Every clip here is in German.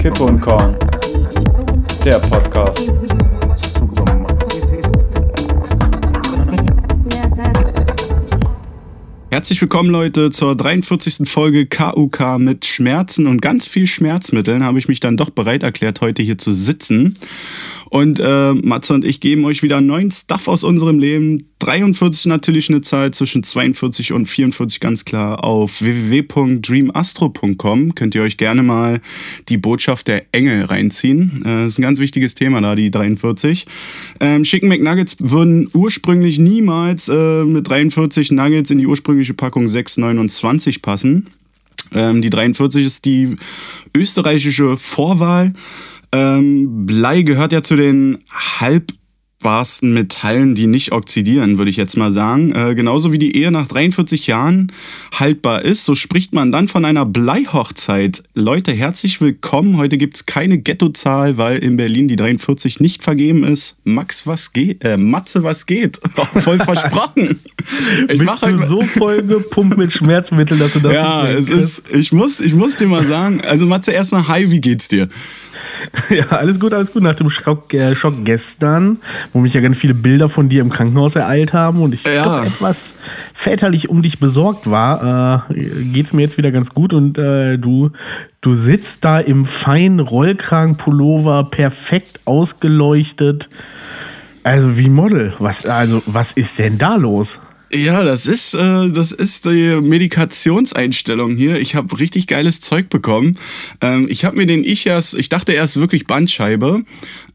Kippe und Korn. Der Podcast. Herzlich willkommen, Leute, zur 43. Folge KUK mit Schmerzen und ganz viel Schmerzmitteln. Habe ich mich dann doch bereit erklärt, heute hier zu sitzen. Und äh, Matze und ich geben euch wieder neuen Stuff aus unserem Leben. 43 natürlich eine Zahl zwischen 42 und 44 ganz klar. Auf www.dreamastro.com könnt ihr euch gerne mal die Botschaft der Engel reinziehen. Äh, ist ein ganz wichtiges Thema da, die 43. Ähm, Chicken McNuggets würden ursprünglich niemals äh, mit 43 Nuggets in die ursprüngliche Packung 629 passen. Ähm, die 43 ist die österreichische Vorwahl. Ähm, Blei gehört ja zu den halbbarsten Metallen, die nicht oxidieren, würde ich jetzt mal sagen. Äh, genauso wie die Ehe nach 43 Jahren haltbar ist, so spricht man dann von einer Bleihochzeit. Leute, herzlich willkommen. Heute gibt es keine Ghettozahl, weil in Berlin die 43 nicht vergeben ist. Max, was geht? Äh, Matze, was geht? voll versprochen. Ich Bist du so voll gepumpt mit Schmerzmitteln, dass du das ja, nicht es ist, ich muss, ich muss dir mal sagen, also Matze, erstmal hi, wie geht's dir? Ja, alles gut, alles gut. Nach dem Schock, äh, Schock, gestern, wo mich ja ganz viele Bilder von dir im Krankenhaus ereilt haben und ich ja. doch etwas väterlich um dich besorgt war, äh, geht es mir jetzt wieder ganz gut und äh, du, du sitzt da im feinen Rollkragenpullover, perfekt ausgeleuchtet. Also wie Model. Was, also, was ist denn da los? Ja, das ist, äh, das ist die Medikationseinstellung hier. Ich habe richtig geiles Zeug bekommen. Ähm, ich habe mir den Ichas, ich dachte erst wirklich Bandscheibe,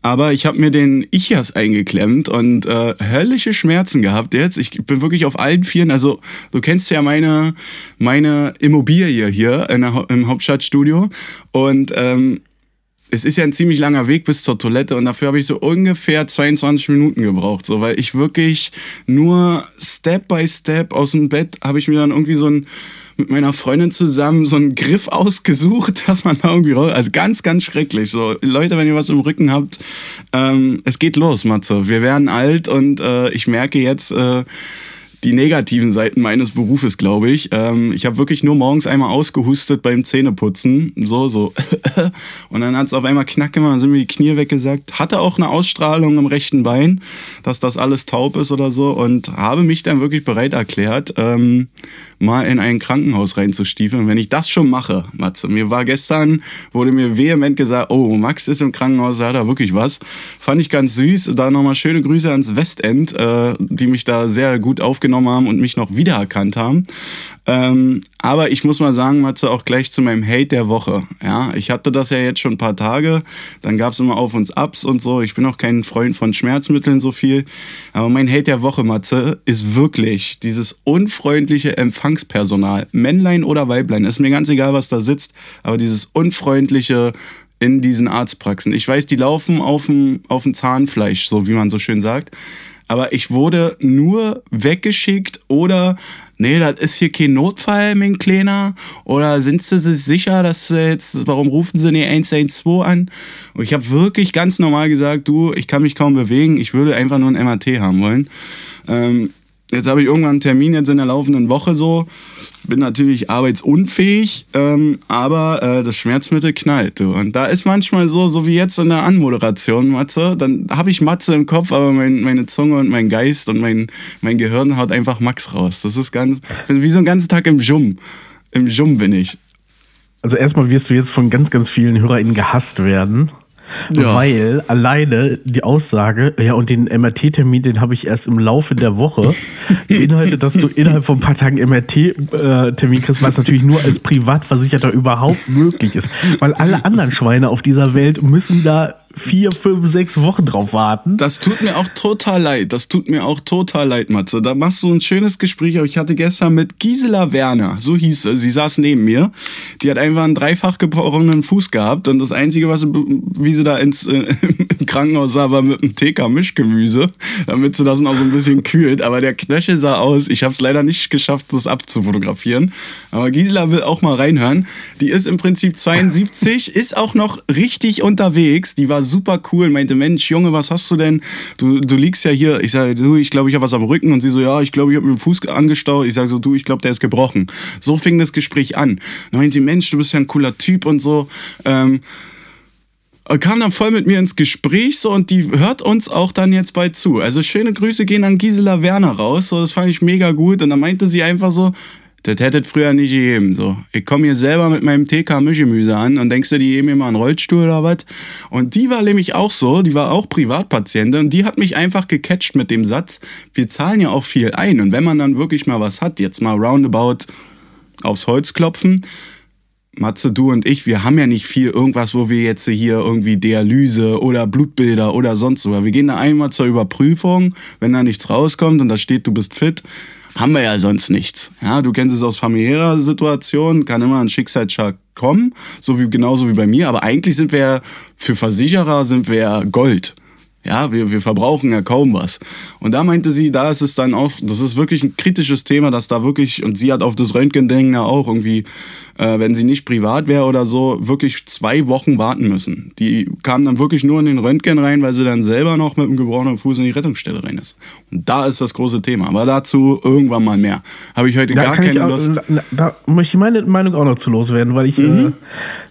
aber ich habe mir den Ichas eingeklemmt und äh, höllische Schmerzen gehabt jetzt. Ich bin wirklich auf allen Vieren. Also du kennst ja meine, meine Immobilie hier in der, im Hauptstadtstudio und ähm, es ist ja ein ziemlich langer Weg bis zur Toilette und dafür habe ich so ungefähr 22 Minuten gebraucht, so weil ich wirklich nur Step by Step aus dem Bett habe ich mir dann irgendwie so ein mit meiner Freundin zusammen so einen Griff ausgesucht, dass man da irgendwie raus. Also ganz, ganz schrecklich. So, Leute, wenn ihr was im Rücken habt, ähm, es geht los, Matze. Wir werden alt und äh, ich merke jetzt, äh, die negativen Seiten meines Berufes, glaube ich. Ähm, ich habe wirklich nur morgens einmal ausgehustet beim Zähneputzen. So, so. Und dann hat es auf einmal knack gemacht, sind mir die Knie weggesagt. Hatte auch eine Ausstrahlung im rechten Bein, dass das alles taub ist oder so. Und habe mich dann wirklich bereit erklärt, ähm, mal in ein Krankenhaus reinzustiefeln. wenn ich das schon mache, Matze, mir war gestern, wurde mir vehement gesagt, oh, Max ist im Krankenhaus, da hat er wirklich was. Fand ich ganz süß. Da nochmal schöne Grüße ans Westend, äh, die mich da sehr gut aufgenommen haben und mich noch wiedererkannt haben. Ähm, aber ich muss mal sagen, Matze, auch gleich zu meinem Hate der Woche. Ja, ich hatte das ja jetzt schon ein paar Tage. Dann gab es immer Auf und Abs und so. Ich bin auch kein Freund von Schmerzmitteln so viel. Aber mein Hate der Woche, Matze, ist wirklich dieses unfreundliche Empfangspersonal. Männlein oder Weiblein. Ist mir ganz egal, was da sitzt. Aber dieses unfreundliche in diesen Arztpraxen. Ich weiß, die laufen auf dem Zahnfleisch, so wie man so schön sagt aber ich wurde nur weggeschickt oder nee, das ist hier kein Notfall, mein Kleiner. Oder sind sie sich sicher, dass sie jetzt, warum rufen sie nicht 112 an? Und ich habe wirklich ganz normal gesagt, du, ich kann mich kaum bewegen, ich würde einfach nur ein MRT haben wollen. Ähm, Jetzt habe ich irgendwann einen Termin jetzt in der laufenden Woche so. Bin natürlich arbeitsunfähig, ähm, aber äh, das Schmerzmittel knallt. Du. Und da ist manchmal so, so wie jetzt in der Anmoderation, Matze. Dann habe ich Matze im Kopf, aber mein, meine Zunge und mein Geist und mein, mein Gehirn haut einfach Max raus. Das ist ganz, wie so einen ganzen Tag im Jum. Im Jum bin ich. Also erstmal wirst du jetzt von ganz, ganz vielen HörerInnen gehasst werden. Ja. Weil alleine die Aussage, ja, und den MRT-Termin, den habe ich erst im Laufe der Woche, beinhaltet, dass du innerhalb von ein paar Tagen MRT-Termin kriegst, was natürlich nur als Privatversicherter überhaupt möglich ist. Weil alle anderen Schweine auf dieser Welt müssen da vier, fünf, sechs Wochen drauf warten. Das tut mir auch total leid. Das tut mir auch total leid, Matze. Da machst du ein schönes Gespräch. Aber ich hatte gestern mit Gisela Werner, so hieß sie, sie saß neben mir. Die hat einfach einen dreifach gebrochenen Fuß gehabt. Und das Einzige, was wie sie da ins äh, Krankenhaus sah, war mit einem TK-Mischgemüse, damit sie das noch so ein bisschen kühlt. Aber der Knöchel sah aus. Ich habe es leider nicht geschafft, das abzufotografieren. Aber Gisela will auch mal reinhören. Die ist im Prinzip 72, ist auch noch richtig unterwegs. Die war super cool, meinte, Mensch, Junge, was hast du denn? Du, du liegst ja hier. Ich sage, du, ich glaube, ich habe was am Rücken. Und sie so, ja, ich glaube, ich habe mir den Fuß angestaut. Ich sage so, du, ich glaube, der ist gebrochen. So fing das Gespräch an. Dann meinte sie, Mensch, du bist ja ein cooler Typ und so. Ähm, kam dann voll mit mir ins Gespräch so und die hört uns auch dann jetzt bald zu. Also schöne Grüße gehen an Gisela Werner raus, so das fand ich mega gut und dann meinte sie einfach so, das hättet früher nicht gegeben. So. Ich komme hier selber mit meinem TK Mischgemüse an und denkst du, die geben mir mal einen Rollstuhl oder was? Und die war nämlich auch so, die war auch Privatpatientin und die hat mich einfach gecatcht mit dem Satz, wir zahlen ja auch viel ein. Und wenn man dann wirklich mal was hat, jetzt mal roundabout aufs Holz klopfen, Matze, du und ich, wir haben ja nicht viel irgendwas, wo wir jetzt hier irgendwie Dialyse oder Blutbilder oder sonst so. Wir gehen da einmal zur Überprüfung, wenn da nichts rauskommt und da steht, du bist fit, haben wir ja sonst nichts. Ja, du kennst es aus familiärer Situation, kann immer ein Schicksalsschlag kommen, so wie genauso wie bei mir, aber eigentlich sind wir ja für Versicherer sind wir ja Gold. Ja, wir, wir verbrauchen ja kaum was. Und da meinte sie, da ist es dann auch, das ist wirklich ein kritisches Thema, dass da wirklich, und sie hat auf das Röntgending ja auch irgendwie äh, wenn sie nicht privat wäre oder so, wirklich zwei Wochen warten müssen. Die kam dann wirklich nur in den Röntgen rein, weil sie dann selber noch mit dem gebrochenen Fuß in die Rettungsstelle rein ist. Und da ist das große Thema. Aber dazu irgendwann mal mehr. Habe ich heute da gar keine auch, Lust. Da, da, möchte ich meine Meinung auch noch zu loswerden, weil ich, mhm.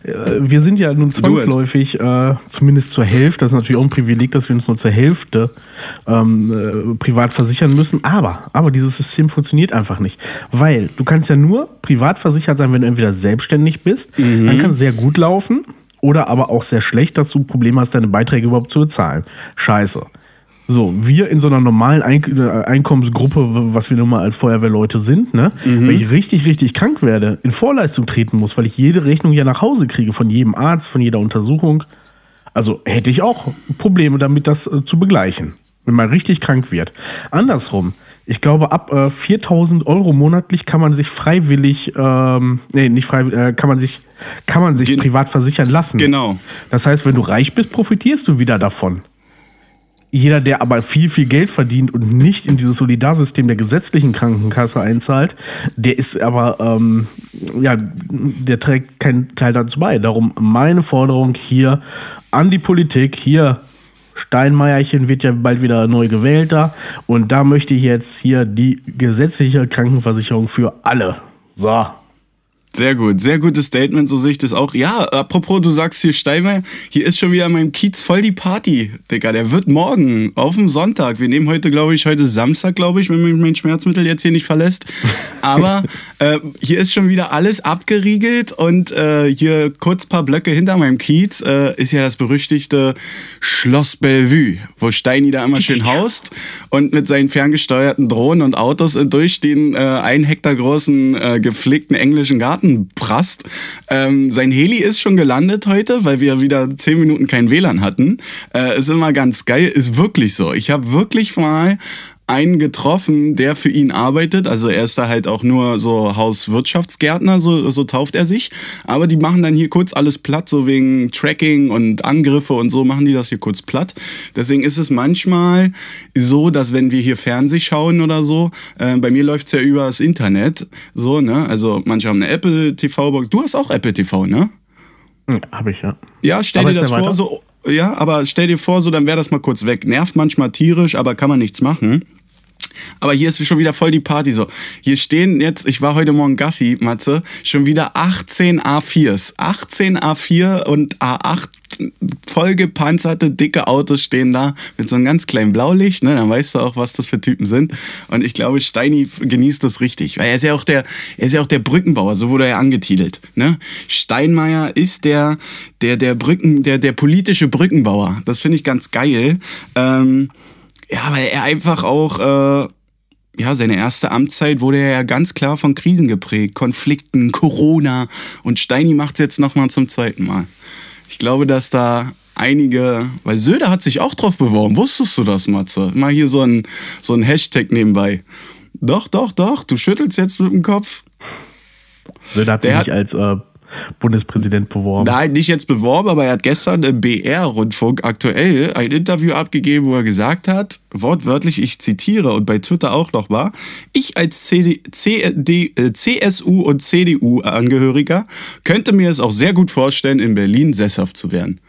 äh, äh wir sind ja nun zwangsläufig, äh, zumindest zur Hälfte, das ist natürlich auch ein Privileg, dass wir uns nur zur Hälfte ähm, äh, privat versichern müssen. Aber, aber dieses System funktioniert einfach nicht. Weil du kannst ja nur privat versichert sein, wenn du entweder selbstständig bist, mhm. dann kann es sehr gut laufen oder aber auch sehr schlecht, dass du Probleme hast, deine Beiträge überhaupt zu bezahlen. Scheiße. So, wir in so einer normalen Eink äh, Einkommensgruppe, was wir nun mal als Feuerwehrleute sind, ne? Mhm. wenn ich richtig, richtig krank werde, in Vorleistung treten muss, weil ich jede Rechnung ja nach Hause kriege, von jedem Arzt, von jeder Untersuchung. Also hätte ich auch Probleme damit, das äh, zu begleichen, wenn man richtig krank wird. Andersrum, ich glaube, ab äh, 4000 Euro monatlich kann man sich freiwillig, ähm, nee, nicht freiwillig, äh, kann man sich, kann man sich Gen privat versichern lassen. Genau. Das heißt, wenn du reich bist, profitierst du wieder davon. Jeder, der aber viel, viel Geld verdient und nicht in dieses Solidarsystem der gesetzlichen Krankenkasse einzahlt, der ist aber, ähm, ja, der trägt keinen Teil dazu bei. Darum meine Forderung hier an die Politik, hier Steinmeierchen wird ja bald wieder neu gewählt da. Und da möchte ich jetzt hier die gesetzliche Krankenversicherung für alle. So. Sehr gut, sehr gutes Statement, so sehe ich das auch. Ja, apropos, du sagst hier Steinmeier, hier ist schon wieder in meinem Kiez voll die Party, Digga. Der wird morgen, auf dem Sonntag. Wir nehmen heute, glaube ich, heute Samstag, glaube ich, wenn mich mein Schmerzmittel jetzt hier nicht verlässt. Aber äh, hier ist schon wieder alles abgeriegelt und äh, hier kurz paar Blöcke hinter meinem Kiez äh, ist ja das berüchtigte Schloss Bellevue, wo Steini da immer schön haust und mit seinen ferngesteuerten Drohnen und Autos durch den äh, ein Hektar großen äh, gepflegten englischen Garten Garten prasst. Ähm, sein Heli ist schon gelandet heute, weil wir wieder zehn Minuten kein WLAN hatten. Äh, ist immer ganz geil, ist wirklich so. Ich habe wirklich mal einen getroffen, der für ihn arbeitet. Also er ist da halt auch nur so Hauswirtschaftsgärtner, so, so tauft er sich. Aber die machen dann hier kurz alles platt, so wegen Tracking und Angriffe und so machen die das hier kurz platt. Deswegen ist es manchmal so, dass wenn wir hier Fernseh schauen oder so, äh, bei mir läuft's ja über das Internet, so, ne? Also manche haben eine Apple TV-Box. Du hast auch Apple TV, ne? Hm, hab ich, ja. Ja, stell aber dir das vor, so ja, aber stell dir vor, so dann wäre das mal kurz weg. Nervt manchmal tierisch, aber kann man nichts machen. Aber hier ist schon wieder voll die Party so. Hier stehen jetzt, ich war heute Morgen Gassi, Matze, schon wieder 18 A4s. 18 A4 und A8 vollgepanzerte, dicke Autos stehen da mit so einem ganz kleinen Blaulicht, ne? Dann weißt du auch, was das für Typen sind. Und ich glaube, Steini genießt das richtig. Weil er ist ja auch der, er ist ja auch der Brückenbauer, so wurde er angetitelt. Ne? Steinmeier ist der, der, der Brücken, der, der politische Brückenbauer. Das finde ich ganz geil. Ähm, ja, weil er einfach auch, äh, ja, seine erste Amtszeit wurde ja ganz klar von Krisen geprägt, Konflikten, Corona und Steini macht es jetzt nochmal zum zweiten Mal. Ich glaube, dass da einige, weil Söder hat sich auch drauf beworben. Wusstest du das, Matze? Mal hier so ein, so ein Hashtag nebenbei. Doch, doch, doch, du schüttelst jetzt mit dem Kopf. Söder hat sich nicht als äh, Bundespräsident beworben. Nein, nicht jetzt beworben, aber er hat gestern im BR-Rundfunk aktuell ein Interview abgegeben, wo er gesagt hat, wortwörtlich, ich zitiere und bei Twitter auch noch mal, ich als CD, CD, äh, CSU und CDU-Angehöriger könnte mir es auch sehr gut vorstellen, in Berlin sesshaft zu werden.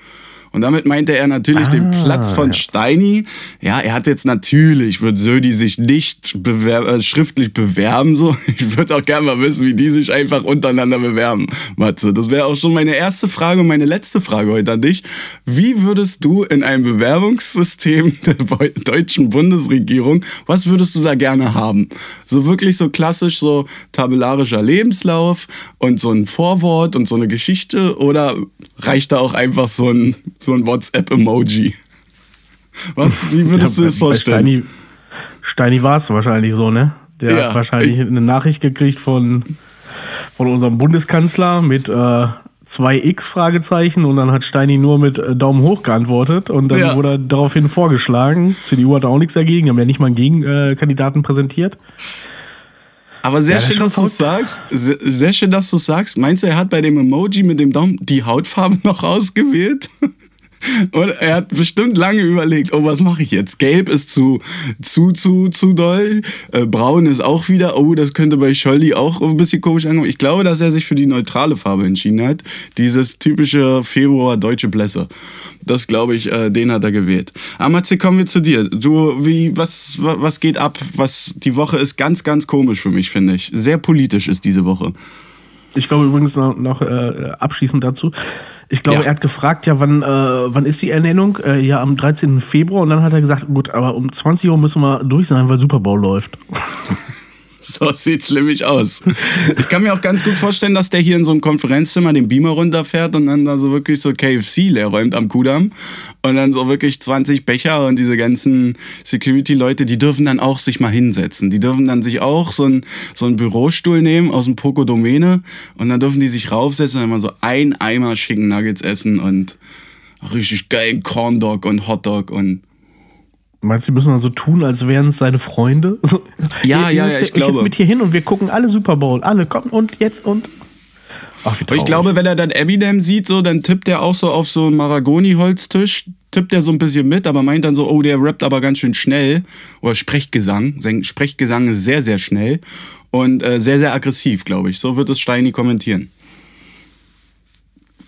Und damit meinte er natürlich ah, den Platz von. Steini. Ja, er hat jetzt natürlich, wird Södi sich nicht bewerben, äh, schriftlich bewerben, so. Ich würde auch gerne mal wissen, wie die sich einfach untereinander bewerben, Matze. Das wäre auch schon meine erste Frage und meine letzte Frage heute an dich. Wie würdest du in einem Bewerbungssystem der deutschen Bundesregierung, was würdest du da gerne haben? So wirklich so klassisch, so tabellarischer Lebenslauf und so ein Vorwort und so eine Geschichte oder reicht da auch einfach so ein, so ein WhatsApp-Emoji? Was, wie würdest ja, du das vorstellen? Steini, Steini war es wahrscheinlich so, ne? Der ja, hat wahrscheinlich eine Nachricht gekriegt von, von unserem Bundeskanzler mit äh, zwei X-Fragezeichen und dann hat Steini nur mit äh, Daumen hoch geantwortet und dann ja. wurde er daraufhin vorgeschlagen. CDU hat auch nichts dagegen, haben ja nicht mal einen Gegenkandidaten präsentiert. Aber sehr ja, schön, dass du sagst. Sehr, sehr, schön, dass du sagst. Meinst du, er hat bei dem Emoji mit dem Daumen die Hautfarbe noch ausgewählt? Und er hat bestimmt lange überlegt, oh, was mache ich jetzt? Gelb ist zu, zu, zu, zu doll. Äh, Braun ist auch wieder, oh, das könnte bei Scholli auch ein bisschen komisch ankommen. Ich glaube, dass er sich für die neutrale Farbe entschieden hat. Dieses typische Februar deutsche Blässe. Das glaube ich, äh, den hat er gewählt. Amatze, kommen wir zu dir. Du, wie, was, was geht ab? Was, die Woche ist ganz, ganz komisch für mich, finde ich. Sehr politisch ist diese Woche. Ich glaube übrigens noch, noch äh, abschließend dazu. Ich glaube, ja. er hat gefragt, ja, wann, äh, wann ist die Ernennung? Äh, ja, am 13. Februar. Und dann hat er gesagt, gut, aber um 20 Uhr müssen wir durch sein, weil Super Bowl läuft. So sieht's nämlich aus. Ich kann mir auch ganz gut vorstellen, dass der hier in so einem Konferenzzimmer den Beamer runterfährt und dann da so wirklich so KFC leer räumt am Kudamm. Und dann so wirklich 20 Becher und diese ganzen Security-Leute, die dürfen dann auch sich mal hinsetzen. Die dürfen dann sich auch so einen, so einen Bürostuhl nehmen aus dem Poco Domäne und dann dürfen die sich raufsetzen und dann mal so ein Eimer Chicken Nuggets essen und richtig geilen Corn Dog und Hotdog und Meinst du, die müssen dann so tun, als wären es seine Freunde? So, ja, ja, ja, ich glaube. Jetzt mit hier hin und wir gucken alle Super Bowl. Alle kommen und jetzt und. Ach, wie ich glaube, wenn er dann Eminem sieht, so, dann tippt er auch so auf so einen Maragoni-Holztisch, tippt er so ein bisschen mit, aber meint dann so, oh, der rappt aber ganz schön schnell. Oder Sprechgesang. Sein Sprechgesang ist sehr, sehr schnell und äh, sehr, sehr aggressiv, glaube ich. So wird es Steini kommentieren.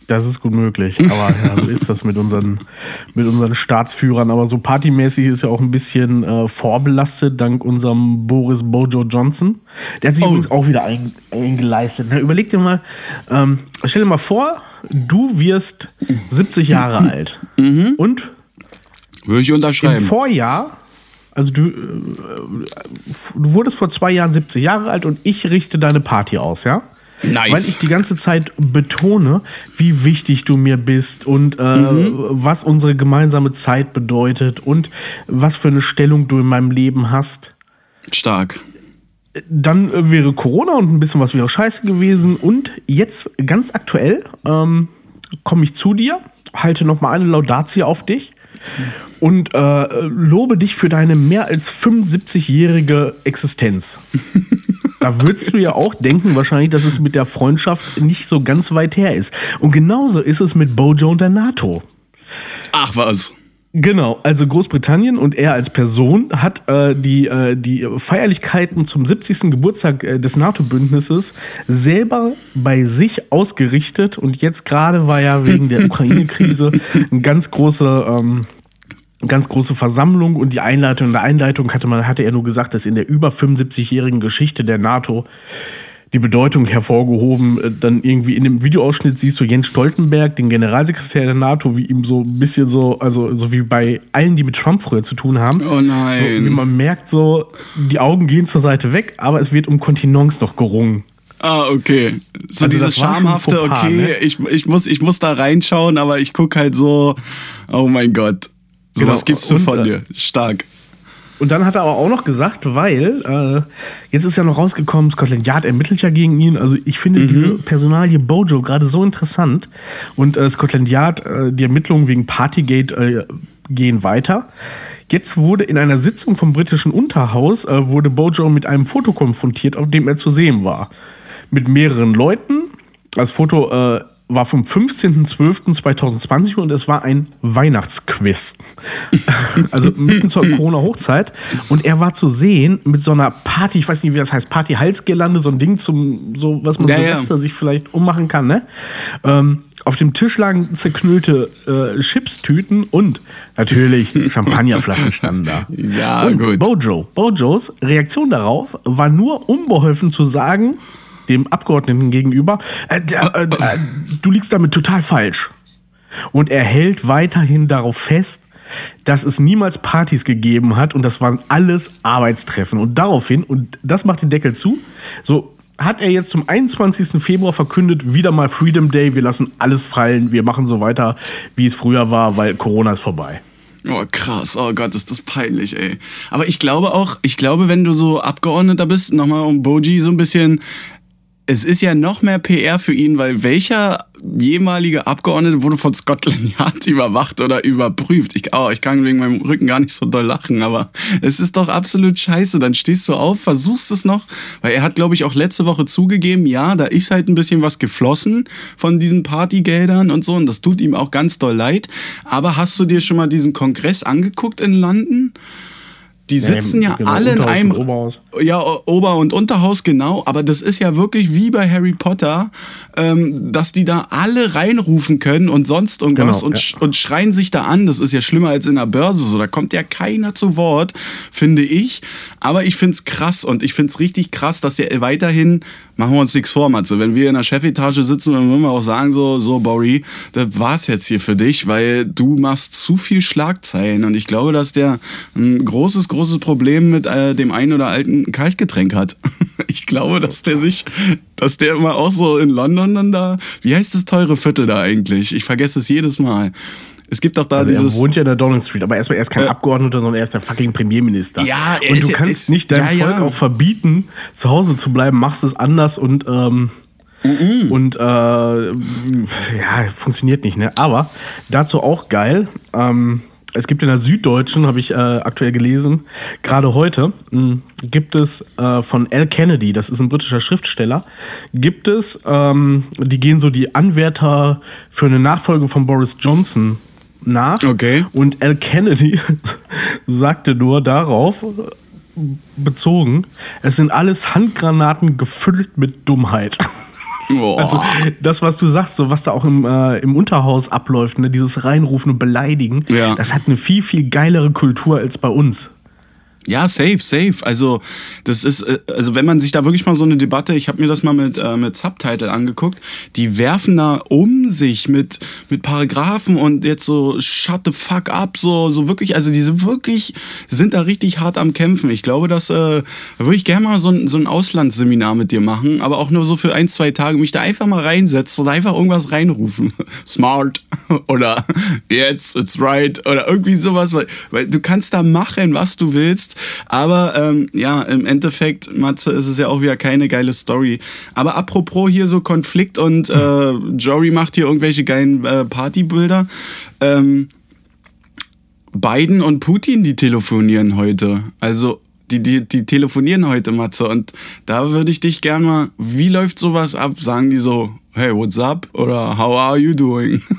Das ist gut möglich. Aber ja, so ist das mit unseren, mit unseren Staatsführern. Aber so partymäßig ist ja auch ein bisschen äh, vorbelastet, dank unserem Boris Bojo Johnson. Der hat sich oh. übrigens auch wieder ein, eingeleistet. Na, überleg dir mal, ähm, stell dir mal vor, du wirst 70 Jahre alt. Mhm. Und würde ich unterschreiben. Im Vorjahr also du, äh, du wurdest vor zwei Jahren 70 Jahre alt und ich richte deine Party aus, ja? Nice. Weil ich die ganze Zeit betone, wie wichtig du mir bist und äh, mhm. was unsere gemeinsame Zeit bedeutet und was für eine Stellung du in meinem Leben hast. Stark. Dann wäre Corona und ein bisschen was wäre scheiße gewesen. Und jetzt ganz aktuell ähm, komme ich zu dir, halte nochmal eine Laudatie auf dich und äh, lobe dich für deine mehr als 75-jährige Existenz. Da würdest du ja auch denken, wahrscheinlich, dass es mit der Freundschaft nicht so ganz weit her ist. Und genauso ist es mit Bojo und der NATO. Ach was. Genau, also Großbritannien und er als Person hat äh, die, äh, die Feierlichkeiten zum 70. Geburtstag äh, des NATO-Bündnisses selber bei sich ausgerichtet und jetzt gerade war ja wegen der Ukraine-Krise ein ganz großer ähm, ganz große Versammlung und die Einleitung, in der Einleitung hatte man, hatte er nur gesagt, dass in der über 75-jährigen Geschichte der NATO die Bedeutung hervorgehoben. Äh, dann irgendwie in dem Videoausschnitt siehst du Jens Stoltenberg, den Generalsekretär der NATO, wie ihm so ein bisschen so, also so wie bei allen, die mit Trump früher zu tun haben. Oh nein. So, wie man merkt, so, die Augen gehen zur Seite weg, aber es wird um Kontinence noch gerungen. Ah, okay. So also dieses schamhafte, okay, ne? ich, ich, muss, ich muss da reinschauen, aber ich gucke halt so, oh mein Gott. So genau. was gibst du von äh, dir. Stark. Und dann hat er aber auch noch gesagt, weil äh, jetzt ist ja noch rausgekommen, Scotland Yard ermittelt ja gegen ihn. Also ich finde mhm. diese Personalie Bojo gerade so interessant. Und äh, Scotland Yard, äh, die Ermittlungen wegen Partygate äh, gehen weiter. Jetzt wurde in einer Sitzung vom britischen Unterhaus äh, wurde Bojo mit einem Foto konfrontiert, auf dem er zu sehen war. Mit mehreren Leuten. Das Foto war vom 15.12.2020 und es war ein Weihnachtsquiz. also mitten zur Corona-Hochzeit. Und er war zu sehen mit so einer Party, ich weiß nicht, wie das heißt, Party-Halsgelande, so ein Ding zum, so, was man Ja, Silvester ja. sich vielleicht ummachen kann, ne? Ähm, auf dem Tisch lagen zerknüllte äh, Chipstüten und natürlich Champagnerflaschen standen da. Ja, und gut. Bojo. Bojos Reaktion darauf war nur unbeholfen zu sagen, dem Abgeordneten gegenüber, äh, äh, äh, du liegst damit total falsch. Und er hält weiterhin darauf fest, dass es niemals Partys gegeben hat und das waren alles Arbeitstreffen. Und daraufhin, und das macht den Deckel zu, so hat er jetzt zum 21. Februar verkündet, wieder mal Freedom Day, wir lassen alles fallen, wir machen so weiter, wie es früher war, weil Corona ist vorbei. Oh, krass. Oh Gott, ist das peinlich, ey. Aber ich glaube auch, ich glaube, wenn du so Abgeordneter bist, nochmal um Boji so ein bisschen. Es ist ja noch mehr PR für ihn, weil welcher jemalige Abgeordnete wurde von Scotland Yard überwacht oder überprüft? Ich, oh, ich kann wegen meinem Rücken gar nicht so doll lachen, aber es ist doch absolut scheiße. Dann stehst du auf, versuchst es noch, weil er hat, glaube ich, auch letzte Woche zugegeben, ja, da ist halt ein bisschen was geflossen von diesen Partygeldern und so und das tut ihm auch ganz doll leid. Aber hast du dir schon mal diesen Kongress angeguckt in London? Die sitzen ja genau, alle in einem und Oberhaus. ja, Ober- und Unterhaus, genau. Aber das ist ja wirklich wie bei Harry Potter, ähm, dass die da alle reinrufen können und sonst irgendwas Genau, und, ja. sch und schreien sich da an. Das ist ja schlimmer als in der Börse. So, da kommt ja keiner zu Wort, finde ich. Aber ich finde es krass und ich finde es richtig krass, dass der weiterhin, machen wir uns nichts vor, Matze, wenn wir in der Chefetage sitzen, dann würden wir auch sagen, so, so, Bori, das war's jetzt hier für dich, weil du machst zu viel Schlagzeilen. Und ich glaube, dass der ein großes, großes Problem mit äh, dem einen oder alten Kaltgetränk hat. Ich glaube, dass der sich, dass der immer auch so in London dann da, wie heißt das teure Viertel da eigentlich? Ich vergesse es jedes Mal. Es gibt doch da Also er dieses. wohnt ja in der Downing Street, aber erstmal, er ist kein Ja. Abgeordneter, sondern er ist der fucking Premierminister. Ja, er Und ist du ja- kannst ist- nicht deinem ja, Volk ja. auch verbieten, zu Hause zu bleiben, machst es anders und ähm, und äh, ja, funktioniert nicht, ne? Aber dazu auch geil. Ähm, es gibt in der Süddeutschen, habe ich äh, aktuell gelesen, gerade heute mh, gibt es äh, von Al Kennedy, das ist ein britischer Schriftsteller, gibt es, ähm, die gehen so die Anwärter für eine Nachfolge von Boris Johnson nach. Okay. Und Al Kennedy sagte nur darauf, bezogen, es sind alles Handgranaten gefüllt mit Dummheit. Boah. Also das, was du sagst, so was da auch im, äh, im Unterhaus abläuft, ne, dieses Reinrufen und Beleidigen, Ja. das hat eine viel, viel geilere Kultur als bei uns. Ja, safe, safe. Also das ist, äh, also wenn man sich da wirklich mal so eine Debatte, ich habe mir das mal mit, äh, mit Subtitle angeguckt, die werfen da um sich mit, mit Paragraphen und jetzt so shut the fuck up, so, so wirklich, also diese wirklich sind da richtig hart am Kämpfen. Ich glaube, dass, äh, da würde ich gerne mal so ein, so ein Auslandsseminar mit dir machen, aber auch nur so für ein, zwei Tage, mich da einfach mal reinsetzen und einfach irgendwas reinrufen. Smart oder jetzt, it's right oder irgendwie sowas, weil, weil du kannst da machen, was du willst. Aber ähm, ja, im Endeffekt, Matze, ist es ja auch wieder keine geile Story. Aber apropos hier so Konflikt und äh, Jory macht hier irgendwelche geilen äh, Partybilder. Ähm, Biden und Putin, die telefonieren heute. Also, die, die, die telefonieren heute, Matze. Und da würde ich dich gerne mal, wie läuft sowas ab? Sagen die so, hey, what's up? Oder how are you doing?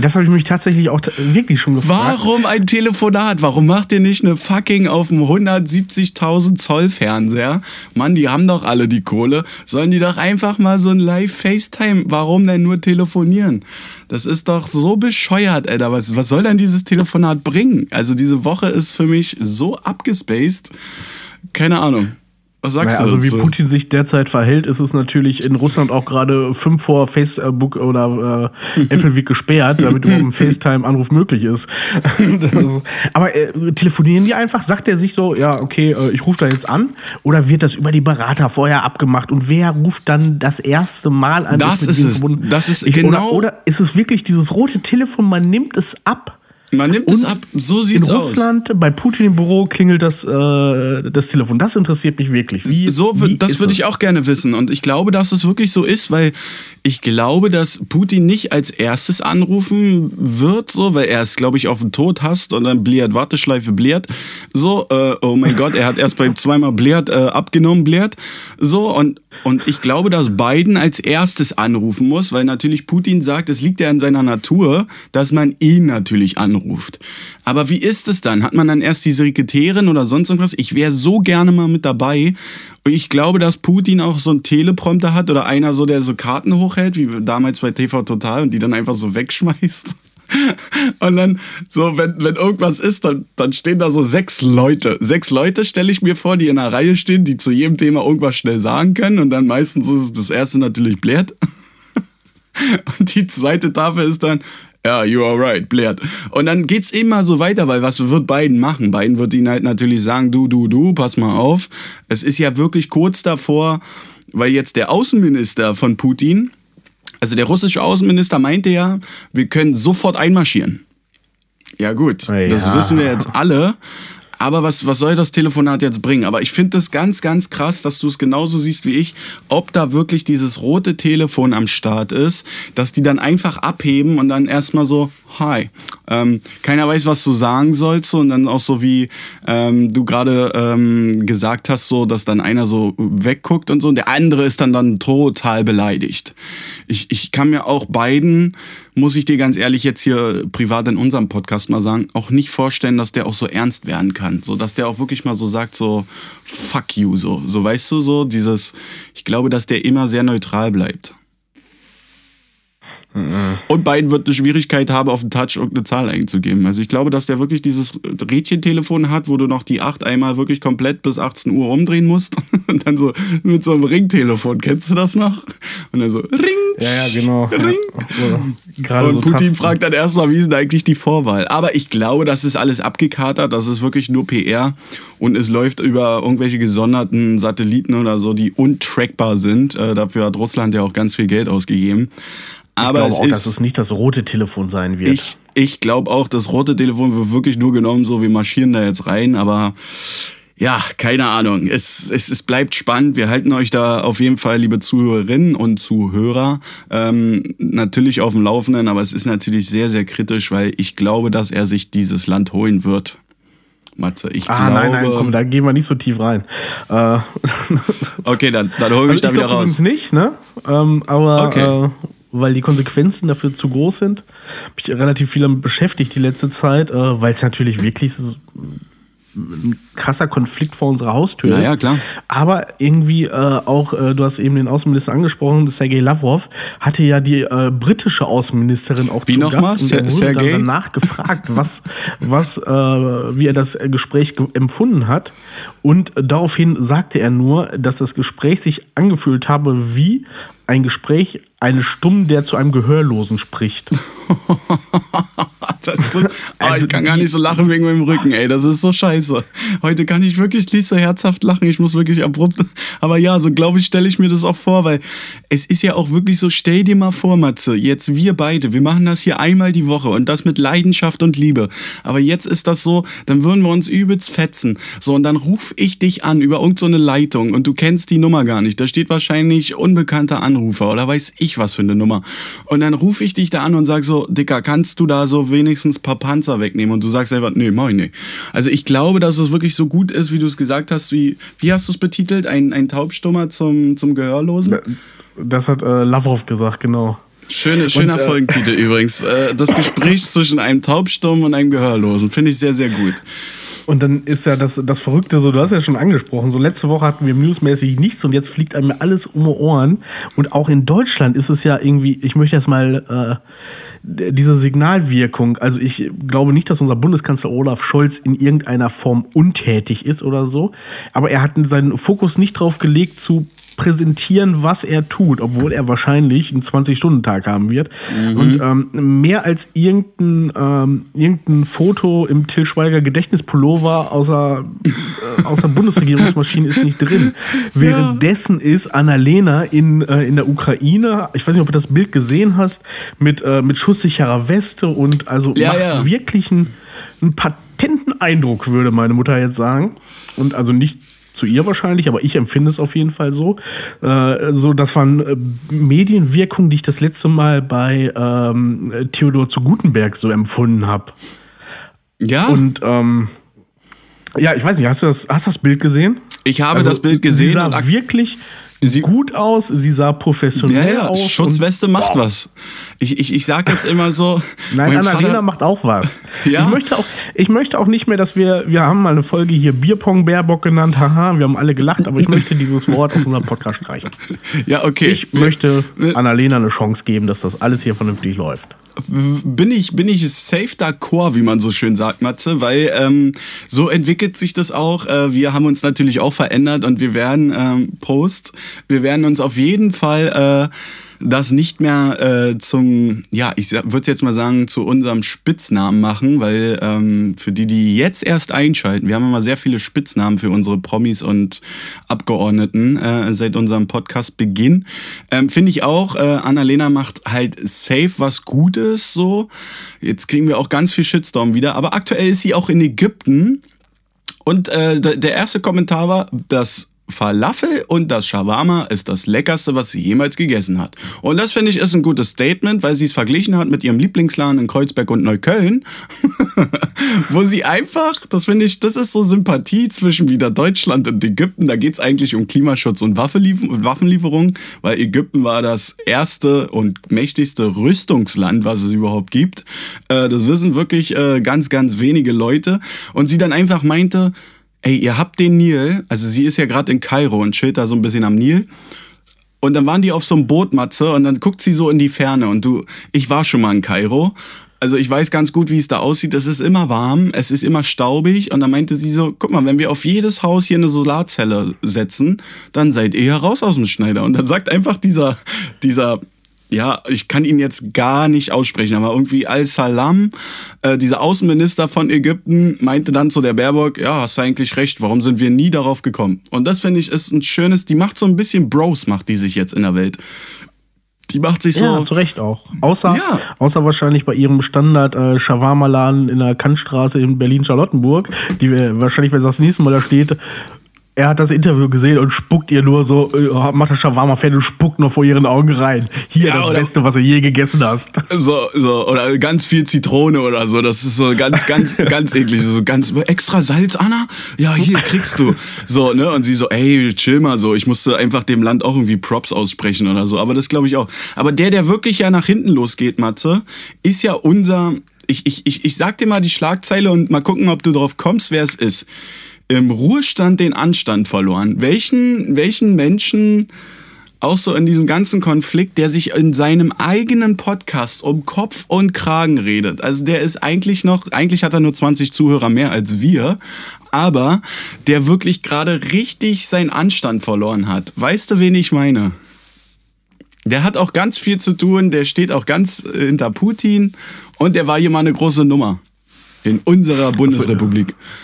Das habe ich mich tatsächlich auch wirklich schon gefragt. Warum ein Telefonat? Warum macht ihr nicht eine fucking auf dem 170.000 Zoll Fernseher? Mann, die haben doch alle die Kohle. Sollen die doch einfach mal so ein Live-FaceTime? Warum denn nur telefonieren? Das ist doch so bescheuert, Alter. Was, was soll denn dieses Telefonat bringen? Also diese Woche ist für mich so abgespaced. Keine Ahnung. Was sagst Naja, du also wie? Putin sich derzeit verhält, ist es natürlich in Russland auch gerade fünf vor Facebook oder äh, Apple Week gesperrt, damit überhaupt ein FaceTime-Anruf möglich ist. Ist- Aber äh, telefonieren die einfach? Sagt er sich so, ja, okay, äh, ich rufe da jetzt an? Oder wird das über die Berater vorher abgemacht? Und wer ruft dann das erste Mal an? Das ist es. Das ist ich, genau- Oder, oder ist es wirklich dieses rote Telefon, man nimmt es ab? Man nimmt es ab, so sieht's in Russland, aus. bei Putin im Büro klingelt das, äh, das Telefon. Das interessiert mich wirklich. Wie, so, wie das würde ich auch gerne wissen. Und ich glaube, dass es wirklich so ist, weil ich glaube, dass Putin nicht als erstes anrufen wird, so, weil er es, glaube ich, auf den Tod hasst und dann blärt, Warteschleife blärt. So, äh, oh mein Gott, er hat erst beim zweimal blärt äh, abgenommen, blärt. So, und, und ich glaube, dass Biden als erstes anrufen muss, weil natürlich Putin sagt, es liegt ja in seiner Natur, dass man ihn natürlich anruft. Aber wie ist es dann? Hat man dann erst die Sekretärin oder sonst irgendwas? Ich wäre so gerne mal mit dabei. Und ich glaube, dass Putin auch so einen Teleprompter hat oder einer so, der so Karten hochhält, wie damals bei TV Total und die dann einfach so wegschmeißt. Und dann, so, wenn, wenn irgendwas ist, dann, dann stehen da so sechs Leute. Sechs Leute stelle ich mir vor, die in einer Reihe stehen, die zu jedem Thema irgendwas schnell sagen können. Und dann meistens ist das erste natürlich blärt. Und die zweite Tafel ist dann, ja, you are right, blärt. Und dann geht's immer so weiter, weil was wird Biden machen? Biden wird ihnen halt natürlich sagen, du, du, du, pass mal auf. Es ist ja wirklich kurz davor, weil jetzt der Außenminister von Putin, also der russische Außenminister meinte ja, wir können sofort einmarschieren. Ja gut, ja. das wissen wir jetzt alle. Aber was, was soll das Telefonat jetzt bringen? Aber ich finde das ganz, ganz krass, dass du es genauso siehst wie ich, ob da wirklich dieses rote Telefon am Start ist, dass die dann einfach abheben und dann erstmal so, hi. Ähm, keiner weiß, was du sagen sollst und dann auch so wie ähm, du gerade ähm, gesagt hast, so dass dann einer so wegguckt und so und der andere ist dann dann total beleidigt. Ich, ich kann mir auch beiden, muss ich dir ganz ehrlich jetzt hier privat in unserem Podcast mal sagen, auch nicht vorstellen, dass der auch so ernst werden kann, so dass der auch wirklich mal so sagt so fuck you so, so weißt du so dieses. Ich glaube, dass der immer sehr neutral bleibt. Und beiden wird eine Schwierigkeit haben, auf den Touch irgendeine Zahl einzugeben. Also ich glaube, dass der wirklich dieses Rädchentelefon hat, wo du noch die 8 einmal wirklich komplett bis 18 Uhr umdrehen musst. Und dann so mit so einem Ringtelefon. Kennst du das noch? Und dann so Ring. Ja, ja, genau. Ja. Und so Putin Tasten. fragt dann erstmal, wie ist denn eigentlich die Vorwahl? Aber ich glaube, das ist alles abgekatert. Das ist wirklich nur PR. Und es läuft über irgendwelche gesonderten Satelliten oder so, die untrackbar sind. Äh, dafür hat Russland ja auch ganz viel Geld ausgegeben. Aber ich glaube auch, ist, dass es nicht das rote Telefon sein wird. Ich, ich glaube auch, das rote Telefon wird wirklich nur genommen, so wir marschieren da jetzt rein, aber ja, keine Ahnung. Es, es, es bleibt spannend. Wir halten euch da auf jeden Fall, liebe Zuhörerinnen und Zuhörer, ähm, natürlich auf dem Laufenden, aber es ist natürlich sehr, sehr kritisch, weil ich glaube, dass er sich dieses Land holen wird. Matze, ich ah, glaube... nein, nein, komm, da gehen wir nicht so tief rein. Äh, okay, dann, dann hol ich also da wieder raus. nicht, ne? Ähm, aber okay. äh, weil die Konsequenzen dafür zu groß sind. Habe ich relativ viel damit beschäftigt die letzte Zeit, äh, weil es natürlich wirklich so ein krasser Konflikt vor unserer Haustür naja, ist. klar. Aber irgendwie äh, auch, äh, du hast eben den Außenminister angesprochen, Sergei Lavrov, hatte ja die äh, britische Außenministerin auch Wie zu Gast. Mal? Und er wurde dann danach gefragt, was, was, äh, wie er das Gespräch empfunden hat. Und daraufhin sagte er nur, dass das Gespräch sich angefühlt habe wie ein Gespräch eines Stummen, der zu einem Gehörlosen spricht. so, also ich kann gar nicht so lachen wegen meinem Rücken, ey. Das ist so scheiße. Heute kann ich wirklich nicht so herzhaft lachen. Ich muss wirklich abrupt. Aber ja, so glaube ich, stelle ich mir das auch vor, weil es ist ja auch wirklich so, stell dir mal vor, Matze, jetzt wir beide, wir machen das hier einmal die Woche und das mit Leidenschaft und Liebe. Aber jetzt ist das so, dann würden wir uns übelst fetzen. So, und dann rufe ich dich an über irgendeine so Leitung und du kennst die Nummer gar nicht. Da steht wahrscheinlich unbekannter Anrufer oder weiß ich was für eine Nummer. Und dann rufe ich dich da an und sag so, Dicker, kannst du da so wenigstens ein paar Panzer wegnehmen? Und du sagst einfach, nee, mach ich nicht. Also ich glaube, dass es wirklich so gut ist, wie du es gesagt hast, wie, wie hast du es betitelt? Ein, ein Taubstummer zum, zum Gehörlosen? Das hat äh, Lavrov gesagt, genau. Schöne, schöner und, äh, Folgentitel übrigens. Äh, das Gespräch zwischen einem Taubstummen und einem Gehörlosen. Finde ich sehr, sehr gut. Und dann ist ja das, das Verrückte so, du hast ja schon angesprochen, so letzte Woche hatten wir newsmäßig nichts und jetzt fliegt einem alles um Ohren. Und auch in Deutschland ist es ja irgendwie, ich möchte jetzt mal äh, diese Signalwirkung, also ich glaube nicht, dass unser Bundeskanzler Olaf Scholz in irgendeiner Form untätig ist oder so, aber er hat seinen Fokus nicht drauf gelegt zu präsentieren, was er tut, obwohl er wahrscheinlich einen 20-Stunden-Tag haben wird. Mhm. Und ähm, mehr als irgendein, ähm, irgendein Foto im Till Schweiger Gedächtnispullover außer, äh, außer Bundesregierungsmaschine ist nicht drin. Währenddessen ja. ist Annalena in, äh, in der Ukraine, ich weiß nicht, ob du das Bild gesehen hast, mit, äh, mit schusssicherer Weste und also ja, macht ja. wirklich einen, einen patenten Eindruck, würde meine Mutter jetzt sagen. Und also nicht zu ihr wahrscheinlich, aber ich empfinde es auf jeden Fall so. Äh, so, das waren äh, Medienwirkungen, die ich das letzte Mal bei ähm, Theodor zu Gutenberg so empfunden habe. Ja. Und ähm, ja, ich weiß nicht, hast du das, hast das Bild gesehen? Ich habe also, das Bild gesehen. Sie sah wirklich sie gut aus, sie sah professionell ja, ja. aus. Schutzweste macht wow. was. Ich, ich, ich sage jetzt immer so. Nein, Annalena macht auch was. ja? ich, möchte auch, ich möchte auch nicht mehr, dass wir, wir haben mal eine Folge hier Bierpong Baerbock genannt, haha, wir haben alle gelacht, aber ich möchte dieses Wort aus unserem Podcast streichen. Ja, okay. Ich möchte Annalena eine Chance geben, dass das alles hier vernünftig läuft bin ich, bin ich safe d'accord, wie man so schön sagt, Matze, weil ähm, so entwickelt sich das auch. Äh, wir haben uns natürlich auch verändert und wir werden ähm, Post, wir werden uns auf jeden Fall äh, das nicht mehr äh, zum, ja, ich würde jetzt mal sagen, zu unserem Spitznamen machen, weil ähm, für die, die jetzt erst einschalten, wir haben immer sehr viele Spitznamen für unsere Promis und Abgeordneten äh, seit unserem Podcast-Beginn. Ähm, Finde ich auch, äh, Annalena macht halt safe was Gutes so. Jetzt kriegen wir auch ganz viel Shitstorm wieder, aber aktuell ist sie auch in Ägypten. Und äh, der erste Kommentar war, dass Falafel und das Shawarma ist das leckerste, was sie jemals gegessen hat. Und das finde ich ist ein gutes Statement, weil sie es verglichen hat mit ihrem Lieblingsladen in Kreuzberg und Neukölln, wo sie einfach, das finde ich, das ist so Sympathie zwischen wieder Deutschland und Ägypten. Da geht es eigentlich um Klimaschutz und Waffenlieferung, weil Ägypten war das erste und mächtigste Rüstungsland, was es überhaupt gibt. Äh, das wissen wirklich äh, ganz, ganz wenige Leute. Und sie dann einfach meinte, ey, ihr habt den Nil, also sie ist ja gerade in Kairo und chillt da so ein bisschen am Nil. Und dann waren die auf so einem Bootmatze und dann guckt sie so in die Ferne und du, ich war schon mal in Kairo. Also ich weiß ganz gut, wie es da aussieht. Es ist immer warm, es ist immer staubig. Und dann meinte sie so, guck mal, wenn wir auf jedes Haus hier eine Solarzelle setzen, dann seid ihr ja raus aus dem Schneider. Und dann sagt einfach dieser, dieser ja, ich kann ihn jetzt gar nicht aussprechen, aber irgendwie Al-Salam, äh, dieser Außenminister von Ägypten, meinte dann zu der Baerbock, ja, hast du eigentlich recht, warum sind wir nie darauf gekommen? Und das finde ich ist ein schönes, die macht so ein bisschen Bros, macht die sich jetzt in der Welt. Die macht sich so. Ja, zu Recht auch. Außer, ja. außer wahrscheinlich bei ihrem Standard äh, Shawarma-Laden in der Kantstraße in Berlin-Charlottenburg, die wir wahrscheinlich, wenn es das nächste Mal da steht, er hat das Interview gesehen und spuckt ihr nur so, äh, macht das Shawarma fertig und spuckt nur vor ihren Augen rein. Hier ja, das Beste, was du je gegessen hast. So, so, oder ganz viel Zitrone oder so. Das ist so ganz, ganz, ganz eklig. So ganz extra Salz, Anna? Ja, hier kriegst du. So, ne? Und sie so, ey, chill mal so. Ich musste einfach dem Land auch irgendwie Props aussprechen oder so. Aber das glaube ich auch. Aber der, der wirklich ja nach hinten losgeht, Matze, ist ja unser. Ich, ich, ich, ich sag dir mal die Schlagzeile und mal gucken, ob du drauf kommst, wer es ist im Ruhestand den Anstand verloren. Welchen, welchen Menschen auch so in diesem ganzen Konflikt, der sich in seinem eigenen Podcast um Kopf und Kragen redet. Also der ist eigentlich noch, eigentlich hat er nur 20 Zuhörer mehr als wir, aber der wirklich gerade richtig seinen Anstand verloren hat. Weißt du, wen ich meine? Der hat auch ganz viel zu tun, der steht auch ganz hinter Putin und der war hier mal eine große Nummer in unserer Bundesrepublik. Also, ja.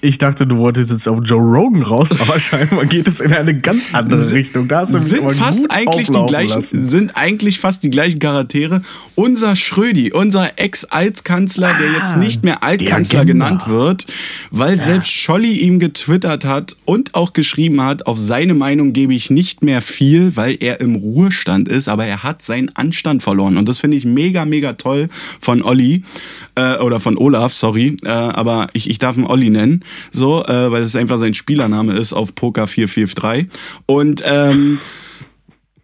Ich dachte, du wolltest jetzt auf Joe Rogan raus, aber scheinbar geht es in eine ganz andere sind, Richtung. Da sind fast eigentlich die gleichen, sind eigentlich fast die gleichen Charaktere. Unser Schrödi, unser Ex-Altkanzler, ah, der jetzt ah, nicht mehr Altkanzler genannt wird, weil ja. selbst Scholli ihm getwittert hat und auch geschrieben hat, auf seine Meinung gebe ich nicht mehr viel, weil er im Ruhestand ist, aber er hat seinen Anstand verloren. Und das finde ich mega, mega toll von Olli äh, oder von Olaf, sorry, äh, aber ich, ich darf ihn Olli nennen, so, äh, weil es einfach sein Spielername ist auf Poker 443. Und ähm,